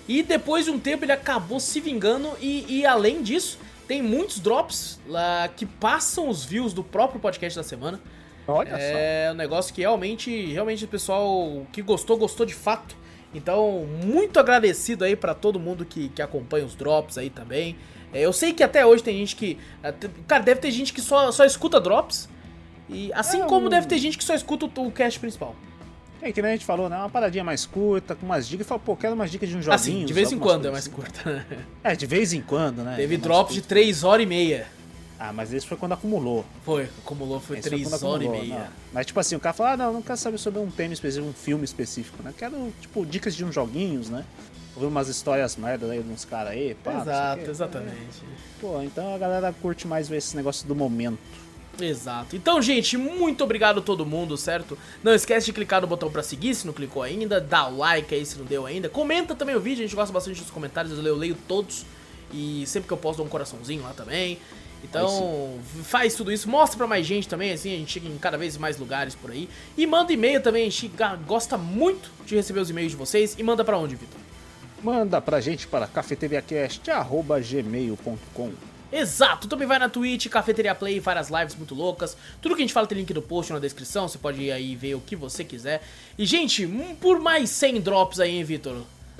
E depois de um tempo ele acabou se vingando e, e além disso, tem muitos drops lá que passam os views do próprio podcast da semana. Olha só. É um negócio que realmente, realmente o pessoal que gostou, gostou de fato. Então, muito agradecido aí pra todo mundo que, que acompanha os drops aí também. É, eu sei que até hoje tem gente que. até- Cara, deve ter gente que só, só escuta drops. E assim É, como deve ter gente que só escuta o, o cast principal. É que nem a gente falou, né? Uma paradinha mais curta, com umas dicas. Fala, pô, quero umas dicas de um joguinho. Assim, de vez em quando é mais curta. assim. *laughs* É, de vez em quando, né? Teve É drops de curto. 3 horas e meia. Ah, mas esse foi quando acumulou. Foi, acumulou, foi Esse 3 foi quando horas e meia. não. Mas tipo assim, o cara fala, ah, não, não quero saber sobre um tema específico, um filme específico, né? Quero, tipo, dicas de uns joguinhos, né? Ouvir umas histórias merda aí de uns caras aí, pá. Exato, exatamente. Pô, então a galera curte mais ver esse negócio do momento. Exato. Então, gente, muito obrigado a todo mundo, certo? Não esquece de clicar no botão pra seguir se não clicou ainda, dá o like aí se não deu ainda. Comenta também o vídeo, a gente gosta bastante dos comentários, eu leio, eu leio todos. E sempre que eu posto dou um coraçãozinho lá também. Então, faz tudo isso, mostra pra mais gente também, assim, a gente chega em cada vez mais lugares por aí. E manda e-mail também, a gente gosta muito de receber os e-mails de vocês. E manda pra onde, Vitor? Manda pra gente para cafeteriacast.gmail.com Exato, também vai na Twitch, Cafeteria Play, várias lives muito loucas. Tudo que a gente fala tem link no post na descrição, você pode ir aí ver o que você quiser. E, gente, hum, por mais 100 drops aí, hein, Vitor?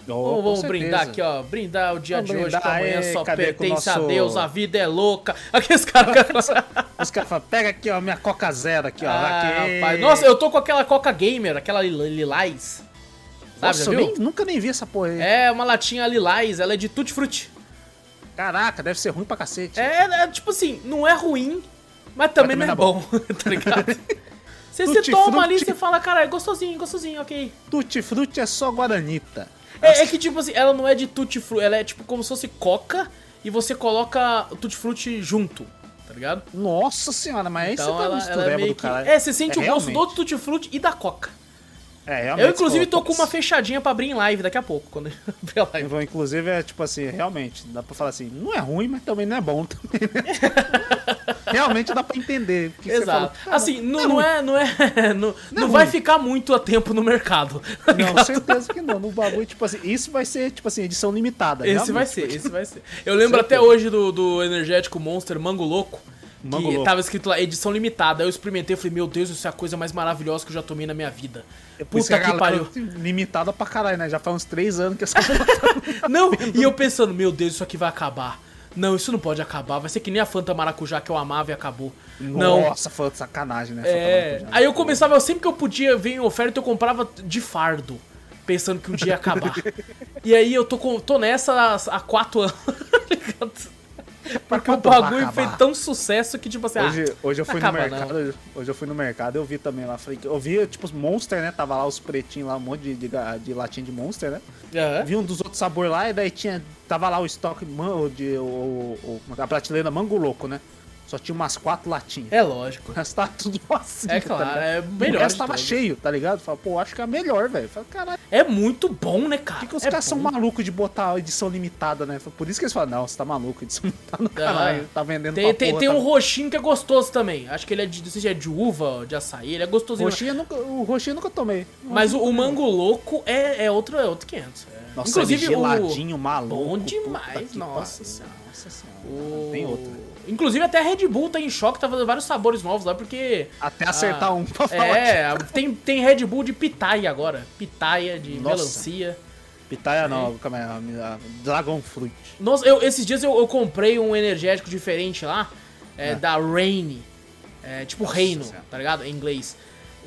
Vamos, vamos brindar aqui, ó. Brindar o dia Vamos de hoje, que brindar, amanhã é, só pertence a nosso- Deus, a vida é louca. *laughs* Aqueles caras. *laughs* Os caras falam, pega aqui, ó, minha Coca Zero aqui, ó. ah, aqui. rapaz. Nossa, eu tô com aquela Coca Gamer, aquela lil- lilás. Sabe, Nossa, eu nem- nunca nem vi essa porra aí. É uma latinha lilás, ela é de tutti frutti. Caraca, deve ser ruim pra cacete. É, é, tipo assim, não é ruim, mas também não também é não é bom, *laughs* tá ligado? *laughs* Você, você toma ali e você fala, cara, é gostosinho, gostosinho, ok. Tutti Frutti é só Guaranita. É, é que tipo assim, ela não é de tutti frutti, ela é tipo como se fosse coca e você coloca o tutti frutti junto, tá ligado? Nossa senhora, mas aí Então você tá ela, ela é do que... caralho. É, você sente o gosto realmente. do tutti frutti e da coca. É. Eu inclusive tô com uma fechadinha pra abrir em live daqui a pouco, quando eu *laughs* abrir a live. Então, Inclusive, é tipo assim, realmente, dá pra falar assim, não é ruim, mas também não é bom *laughs* também, né? *laughs* realmente dá pra entender. você Exato. falou, assim, não, não é. Não, é, não, não, é vai ruim. ficar muito a tempo no mercado. tá Não, certeza que não. No bagulho, tipo assim, isso vai ser, tipo assim, edição limitada. Esse vai ser, esse vai ser. Eu lembro até hoje do, do energético Monster Mango Louco. Mango que Louco. tava escrito lá, edição limitada. Aí eu experimentei e falei, meu Deus, isso é a coisa mais maravilhosa que eu já tomei na minha vida. Por isso Puta a que galera pariu. Limitada pra caralho, né? Já faz uns três anos que essa *laughs* Não, e eu pensando, meu Deus, isso aqui vai acabar. Não, isso não pode acabar. Vai ser que nem a Fanta Maracujá que eu amava e acabou. Não. Nossa, foi de sacanagem, né? É. Fanta Aí eu começava, sempre que eu podia ver em oferta, eu comprava de fardo. Pensando que um dia ia acabar. *laughs* e aí eu tô, com, tô nessa há, há quatro *laughs* anos. Porque o bagulho acabar? fez tão sucesso que, tipo assim, Hoje, ah, hoje eu fui acaba no não. mercado, hoje eu fui no mercado, eu vi também lá, eu vi, tipo, os Monster, né? Tava lá os pretinhos lá, um monte de, de, de latinha de Monster, né? Aham. Vi um dos outros sabores lá e daí tinha, tava lá o estoque, man- de, o, o- a prateleira Mango Louco, né? Só tinha umas quatro latinhas. É lógico. O resto tava tudo *laughs* assim. É tá claro, ligado? é O melhor. resto de tava todos. cheio, tá ligado? Fala, pô, acho que é melhor, velho. Fala, caralho, É muito bom, né, cara? por que, que os é caras são malucos de botar edição limitada, né? Por isso que eles falam, não, você tá maluco, edição *laughs* limitada no caralho, tá vendendo Tem, pra tem, porra, tem tá um roxinho que é gostoso também. Acho que ele é de, não sei se é de uva de açaí, ele é gostosinho. Roxinho, nunca, o roxinho eu nunca tomei. Mas o, o mango louco é, é outro, é outro 500. é. Nossa, Inclusive ele o geladinho, maluco. Bom demais, nossa senhora. Nossa senhora. o- Tem outro. Inclusive até a Red Bull tá em choque, tá fazendo vários sabores novos lá, porque. Até acertar um pra falar. É, tem, tem Red Bull de pitaia agora. Pitaia de Nossa. melancia. Pitaia não, calma aí, Dragon Fruit. Nossa, eu, esses dias eu, eu comprei um energético diferente lá, é, da Rain. É, tipo reino, Senhora. tá ligado? Em inglês.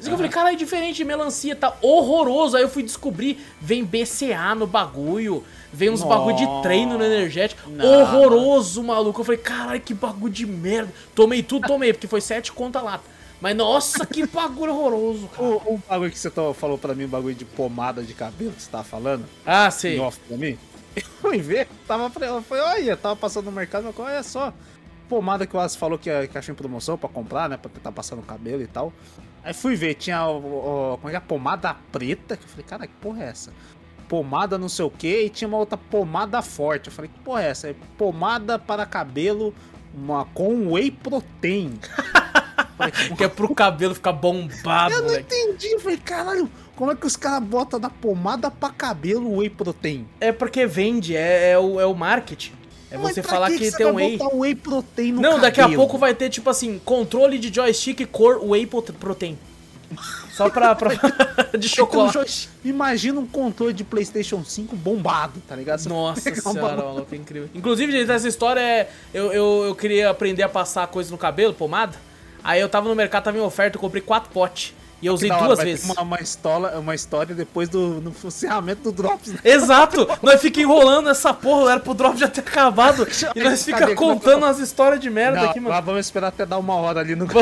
Que Eu falei, cara, é diferente de melancia, tá horroroso. Aí eu fui descobrir, vem BCA no bagulho, vem uns bagulho de treino no energético. Não. Horroroso, maluco. Eu falei, caralho, que bagulho de merda. Tomei tudo, tomei, porque foi sete conta lata. Mas nossa, que bagulho horroroso, cara. O, o bagulho que você tá- falou pra mim, o bagulho de pomada de cabelo que você tava falando, Ah, sei. off pra mim, *laughs* eu fui ver, tava, eu falei, olha, tava passando no mercado, eu olha só, pomada que o As falou que, é- que achou em promoção pra comprar, né, pra tentar passar no cabelo e tal. Aí fui ver, tinha o, o- como é que é, a pomada preta, que eu falei, cara, que porra é essa? Pomada não sei o que, e tinha uma outra pomada forte. Eu falei, que porra é essa? É pomada para cabelo uma, com whey protein. *laughs* Falei, Que é pro cabelo ficar bombado, eu não moleque. entendi. Eu falei, caralho, como é que os caras botam da pomada pra cabelo whey protein? É porque vende, é, é o, é o marketing. É Mas você falar que, você tem um whey. whey protein no Não, daqui a cabelo? pouco vai ter, tipo assim, controle de joystick cor whey protein. Só pra. pra *laughs* de chocolate. Então, Imagina um controle de PlayStation 5 bombado, tá ligado? Você Nossa senhora, bola- maluco, é incrível. Inclusive, gente, essa história é. Eu, eu, eu queria aprender a passar coisa no cabelo, pomada. Aí eu tava no mercado, tava em oferta, eu comprei quatro potes. E eu usei hora, duas vezes. Uma, uma, história, uma história depois do no encerramento do Drops. né? Exato! Nós fica enrolando essa porra, era pro drop já ter acabado. *laughs* E nós fica Cadê não- contando as histórias de merda Não, aqui, mano. mas vamos esperar até dar uma hora ali no. *laughs*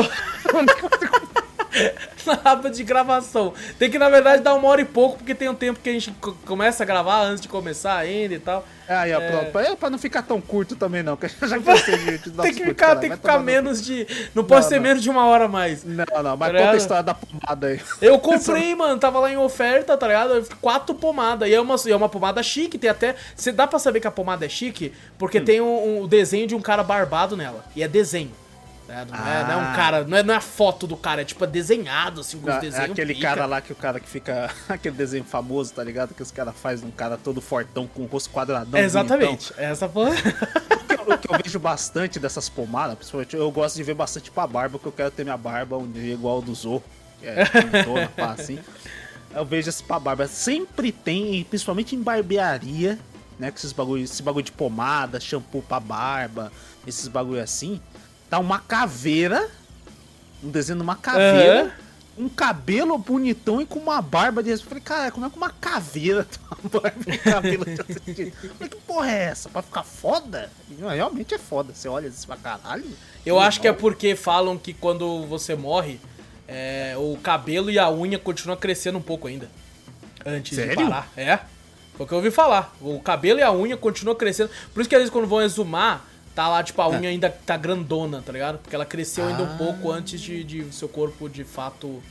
*laughs* na aba de gravação. Tem que, na verdade, dar uma hora e pouco, porque tem um tempo que a gente co- começa a gravar antes de começar ainda e tal. Aí, ó, É. pronto. É pra não ficar tão curto também, não. Que *laughs* já *laughs* cansei de, tem que ficar, caralho. tem que ficar tomar no- menos de. Não pode Não, ser não. menos de uma hora mais. Não, não, mas Tá conta a história da pomada aí. Eu comprei, mano, tava lá em oferta, tá ligado? Quatro pomadas. E é uma, é uma pomada chique, tem até. Você dá pra saber que a pomada é chique, porque Hum. tem um, um desenho de um cara barbado nela. E é desenho. Não, é, não é um Ah. cara, não é, não é a foto do cara, é tipo é desenhado, assim, com os É desenhos. aquele pica. cara lá que o cara que fica. *laughs* Aquele desenho famoso, tá ligado? Que os caras fazem um cara todo fortão com o rosto quadradão. É, exatamente. Essa porra. *laughs* bonitão. O que eu vejo bastante dessas pomadas, principalmente, eu gosto de ver bastante pra barba, porque eu quero ter minha barba um dia igual ao do Zorro. que É, pintona, pá, *laughs* assim. Eu vejo esse pra barba. Sempre tem, principalmente em barbearia, né? Com esses bagulho, esse bagulho de pomada, shampoo pra barba, esses bagulho assim. Tá uma caveira. Um desenho de uma caveira. Aham. Um cabelo bonitão e com uma barba de. Eu falei, cara, como é que uma caveira *laughs* tem uma barba e cabelo? Eu falei, que porra é essa? Pra ficar foda? Realmente é foda. Você olha assim pra caralho. Eu acho que é porque falam que quando você morre, é, o cabelo e a unha continuam crescendo um pouco ainda. Antes de Sério? parar. É. Foi o que eu ouvi falar. O cabelo e a unha continuam crescendo. Por isso que às vezes quando vão exumar, tá lá, tipo, a unha ainda tá grandona, tá ligado? Porque ela cresceu ainda um Ah. pouco antes de, de seu corpo, de fato,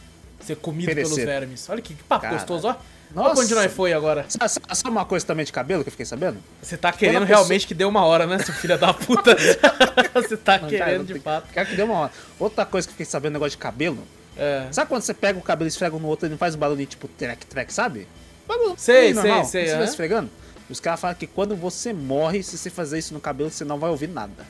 ser comido Perecer. pelos vermes. Olha que, que papo Caralho. gostoso, ó. Olha onde nós foi agora. Sabe, sabe uma coisa também de cabelo que eu fiquei sabendo? Você tá querendo realmente que dê uma hora, né, seu filho da puta? *laughs* *laughs* você tá Não, querendo cara, de fato. Quero que dê uma hora. Outra coisa que eu fiquei sabendo, negócio de cabelo. É. Sabe quando você pega o cabelo e esfrega um no outro e não faz um barulhinho tipo trek-trek, sabe? Bagulho Sei, barulho sei, sei, aham. estivesse esfregando. Os caras falam que quando você morre, se você fazer isso no cabelo, você não vai ouvir nada.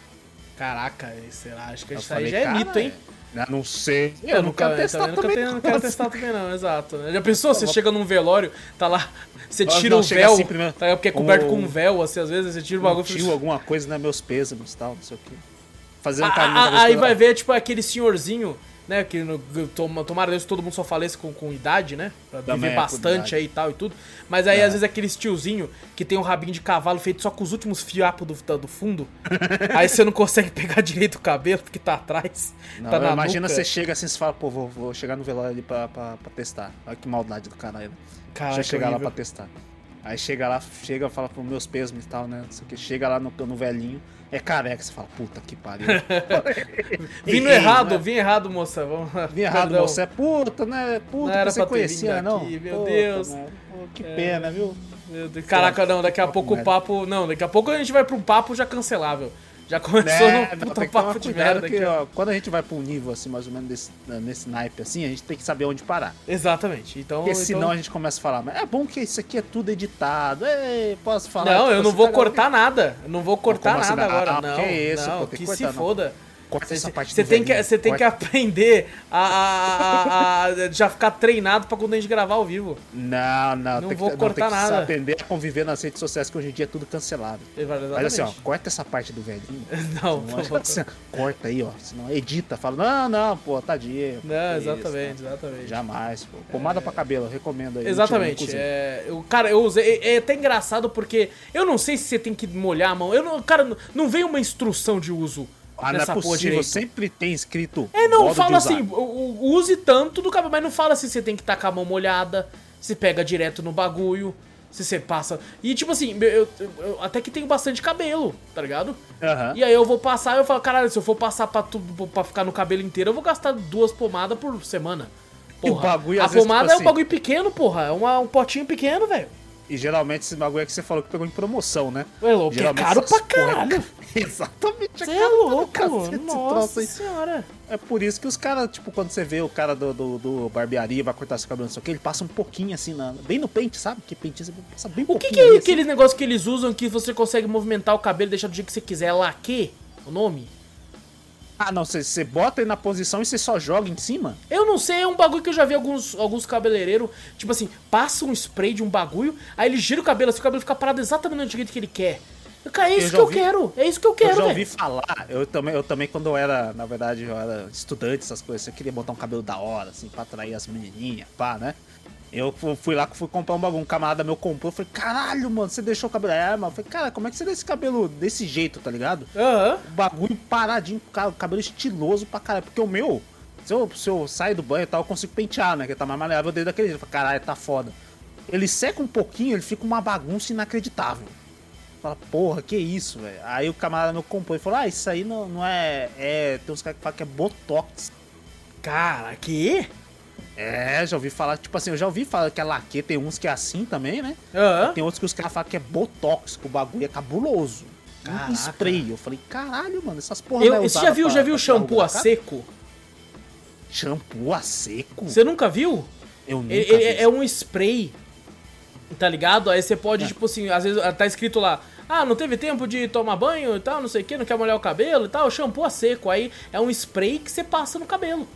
Caraca, será? Acho que Eu isso aí falei, já é mito, hein? Eu não sei. Eu, nunca quero testar também, nunca, também. não. não quero testar também não, exato. Já pensou? Você chega num velório, tá lá, você Não, tira não, o véu, assim primeiro. tá, porque é coberto Um- com um véu, assim, às vezes você tira o Um bagulho tio, alguma coisa, né? Meus pêsames e tal, não sei o quê. Fazendo A- carinho na a- cabeça Aí vai ver, tipo, aquele senhorzinho, né? Que no, toma, tomara Deus que todo mundo só falece com, com idade, né? Pra Também viver é, bastante aí e tal e tudo. Mas aí, É. às vezes, aqueles tiozinho que tem um rabinho de cavalo feito só com os últimos fiapos do, do fundo. *laughs* aí você não consegue pegar direito o cabelo porque tá atrás. Não, tá na imagina nuca. você chega assim e fala, pô, vou, vou chegar no velório ali pra, pra, pra testar. Olha que maldade do caralho. né? Caraca, Deixa eu chegar lá pra testar. Aí chega lá, chega, fala pros meus pesos e tal, né? Não sei o que. Chega lá no, no velhinho, é careca. Você fala, puta que pariu. *laughs* Vindo Errei, errado, né? vim errado, moça. Vamos... Vim errado, Perdão. você é puta, né? Puta, Não era você conhecia, não. aqui, meu Puta, Deus. né? Pô, que pena, viu? Meu Deus. Caraca, não, daqui a pouco o papo. Não, daqui a pouco a gente vai pra um papo já cancelável. Já começou Né? no Não, puta tomar papo de merda que, aqui. ó. quando a gente vai pra um nível assim, mais ou menos desse, nesse naipe assim, a gente tem que saber onde parar. Exatamente. Então. Porque então- senão a gente começa a falar, mas é bom que isso aqui é tudo editado. Ei, posso falar? Não, eu não vou tá- cortar nada. Eu não vou cortar como assim? nada Ah, agora. não, Não, que isso, não, pô, que, que se não. Corta essa parte você tem que, velhinho, você tem que aprender a, a- a- a- já ficar treinado pra quando a gente gravar ao vivo. Não, não, Não tem vou que, cortar não, tem que nada. aprender a conviver nas redes sociais, que hoje em dia é tudo cancelado. Exatamente. Mas assim, ó, corta essa parte do velhinho. *laughs* Não, que assim, corta aí, ó. Senão edita, fala, não, não, pô, tadinho. não, que exatamente, isso, né? exatamente. Jamais, pô. Pomada pra cabelo, recomendo aí. Exatamente. É, eu, cara, eu usei. É, é até engraçado porque eu não sei se você tem que molhar a mão. Eu não, cara, não, não veio uma instrução de uso Ah, não é nessa porra possível, sempre tem escrito. É, não, fala assim, use tanto do cabelo, mas não fala se você tem que estar com a mão molhada, se pega direto no bagulho, se você passa. E tipo assim, eu, eu- eu até que tenho bastante cabelo, tá ligado? Aham. E aí eu vou passar, eu falo, caralho, se eu for passar pra, tudo, pra ficar no cabelo inteiro, eu vou gastar duas pomadas por semana. E o Porra, bagulho, a pomada tipo é um assim- bagulho pequeno, porra. É uma- um potinho pequeno, velho. E geralmente esse bagulho é que você falou que pegou em promoção, né? É louco, é Geralmente caro essas pra caralho. *laughs* Exatamente. É é caro pra louco, cacete nossa senhora. É por isso que os caras, tipo, quando você vê o cara do, do, do barbearia vai cortar seu cabelo, não sei o que, ele passa um pouquinho assim, na, bem no pente, sabe? Que pentinho você passa bem O que, que é ali, aquele negócio que eles usam que você consegue movimentar o cabelo e deixar do jeito que você quiser? É laque? O nome? Ah, não, você, bota ele na posição e você só joga em cima? Eu não sei, é um bagulho que eu já vi alguns, alguns cabeleireiros, tipo assim, passa um spray de um bagulho, aí ele gira o cabelo, assim, o cabelo fica parado exatamente jeito que ele quer. Cara, é Eu isso já que eu ouvi- quero, é isso que eu eu quero, já ouvi velho. falar, eu também, eu também quando eu era, na verdade, eu era estudante, essas coisas, eu queria botar um cabelo da hora, assim, pra atrair as menininhas, pá, né? Eu fu- fui lá, fui comprar um bagulho, um camarada meu comprou, eu falei, caralho, mano, você deixou o cabelo... É, mano, eu falei, cara, como é que você deixa esse cabelo desse jeito, tá ligado? Aham. O bagulho paradinho, cara, o cabelo estiloso pra caralho, porque o meu, se eu, se eu sair do banho e tal, eu consigo pentear, né, que tá mais maleável desde daquele jeito, eu falei, caralho, tá foda. Ele seca um pouquinho, ele fica uma bagunça inacreditável. Fala, porra, que isso, velho? Aí o camarada meu comprou e falou: Ah, isso aí não, não é. É. Tem uns caras que falam que é Botox. Cara, que? É, já ouvi falar, tipo assim, eu já ouvi falar que é laque, tem uns que é assim também, né? Aham. Tem outros que os caras falam que é Botox, que o bagulho é cabuloso. Caraca. Um spray. Eu falei, caralho, mano, essas porra Eu, não é você já viu, pra- já viu shampoo a seco? Shampoo a seco? Você nunca viu? Eu nunca Ele, vi é um spray, tá ligado? Aí você pode, tipo assim, às vezes tá escrito lá, ah, não teve tempo de tomar banho e tal, não sei o que, não quer molhar o cabelo e tal, shampoo a seco. Aí é um spray que você passa no cabelo.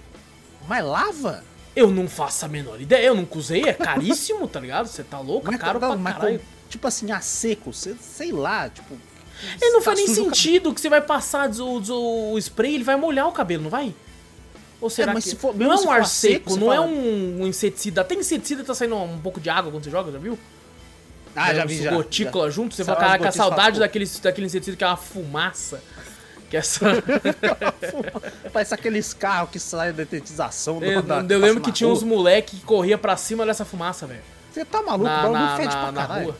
Mas lava? Eu não faço a menor ideia, eu nunca usei, é caríssimo, tá ligado? Você tá louco, é Mas, caro não, pra mas caralho. com- tipo assim, a seco, sei, sei lá, tipo. Ele não tá faz nem sentido que você vai passar o, o- spray, ele vai molhar o cabelo, não vai? Ou será mas que... for- não é um ar seco, seco, não é fala- um, um inseticida. Até inseticida tá saindo um pouco de água quando você joga, já viu? Ah, já uns vi já. gotícula já. junto, você fala, umas caraca, a saudade daquele, daquele inseticida que é uma fumaça. Que é essa... *laughs* Parece aqueles carros que saem da detetização. eu, da- eu lembro que tinha na uns rua. moleque que corria pra cima dessa fumaça, velho. Você tá maluco? Na, o bagulho na, fede na, pra na caralho. rua.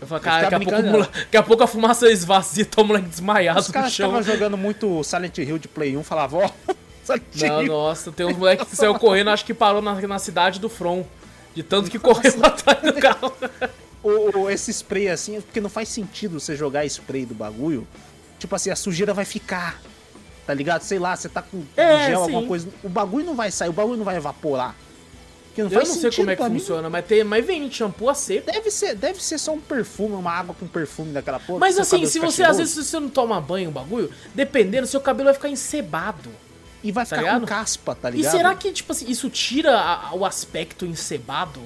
Eu falei, cara, daqui a, pouco, daqui a pouco a fumaça esvazia, tá o moleque desmaiado Os no chão. estavam jogando muito Silent Hill de Play 1, falavam, ó, *laughs* Não, nossa, tem uns moleques que saiu correndo, acho que parou na, na cidade do From. De tanto que correu atrás do carro. *laughs* esse spray assim, porque não faz sentido você jogar spray do bagulho. Tipo assim, a sujeira vai ficar. Tá ligado? Sei lá, você tá com É, gel, sim. alguma coisa. O bagulho não vai sair, o bagulho não vai evaporar. Porque não Eu não sei como é que mim. funciona, mas, tem, mas vem shampoo a seco. Deve ser, deve ser só um perfume, uma água com perfume daquela porra. Mas assim, se você às vezes você não toma banho, o bagulho, dependendo, seu cabelo vai ficar encebado. E vai tá ficar ligado? com caspa, tá E ligado? será que, tipo assim, isso tira a- o aspecto encebado?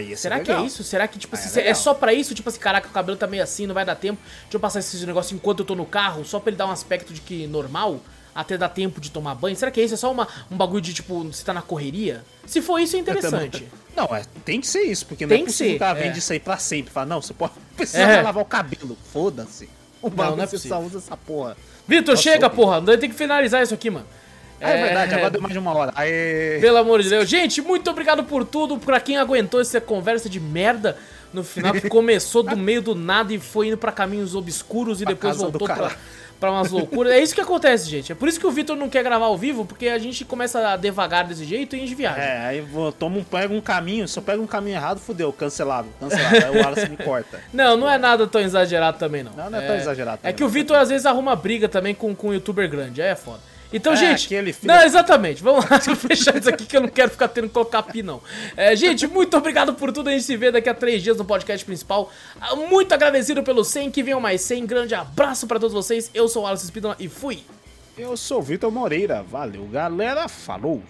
Esse Será é que é isso? Será que, tipo Ah, assim, é é, só pra isso? Tipo assim, caraca, o cabelo tá meio assim, não vai dar tempo. Deixa eu passar esse negócio enquanto eu tô no carro, só pra ele dar um aspecto de que normal, até dar tempo de tomar banho. Será que é isso? É só uma, um bagulho de, tipo, você tá na correria? Se for isso, é interessante. Não, é, tem que ser isso, porque não Tem é que possível ser, que o cara é. vende isso aí pra sempre. Fala, não, você pode *laughs* precisar É. lavar o cabelo. Foda-se. O Não, bagulho não é você possível. só usa essa porra. Vitor, chega, porra. Nós tem que finalizar isso aqui, mano. Ah, é, verdade, agora deu mais de uma hora. Aê. Pelo amor de Deus. Gente, muito obrigado por tudo. Pra quem aguentou essa conversa de merda no final, que começou do meio do nada e foi indo pra caminhos obscuros e Pra depois voltou pra, pra umas loucuras. É isso que acontece, gente. É por isso que o Vitor não quer gravar ao vivo, porque a gente começa a devagar desse jeito e a gente viaja. É, aí toma um, pega um caminho, se eu pego um caminho errado, fudeu, cancelado, cancelado. aí o Wallace me corta. *laughs* Não, não é nada tão exagerado também, não. Não, não é tão exagerado É também, que o. Vitor às vezes arruma briga também com, com um youtuber grande, aí é foda. Então, É, gente. Não, exatamente. Vamos lá, *laughs* fechar isso aqui que eu não quero ficar tendo que colocar pi, não. É, gente, muito obrigado por tudo. A gente se vê daqui a três dias no podcast principal. Ah, Muito agradecido pelo 100, que venham mais 100. Grande abraço pra todos vocês. Eu sou o Alisson Speedon e fui. Eu sou o Vitor Moreira, valeu galera, falou!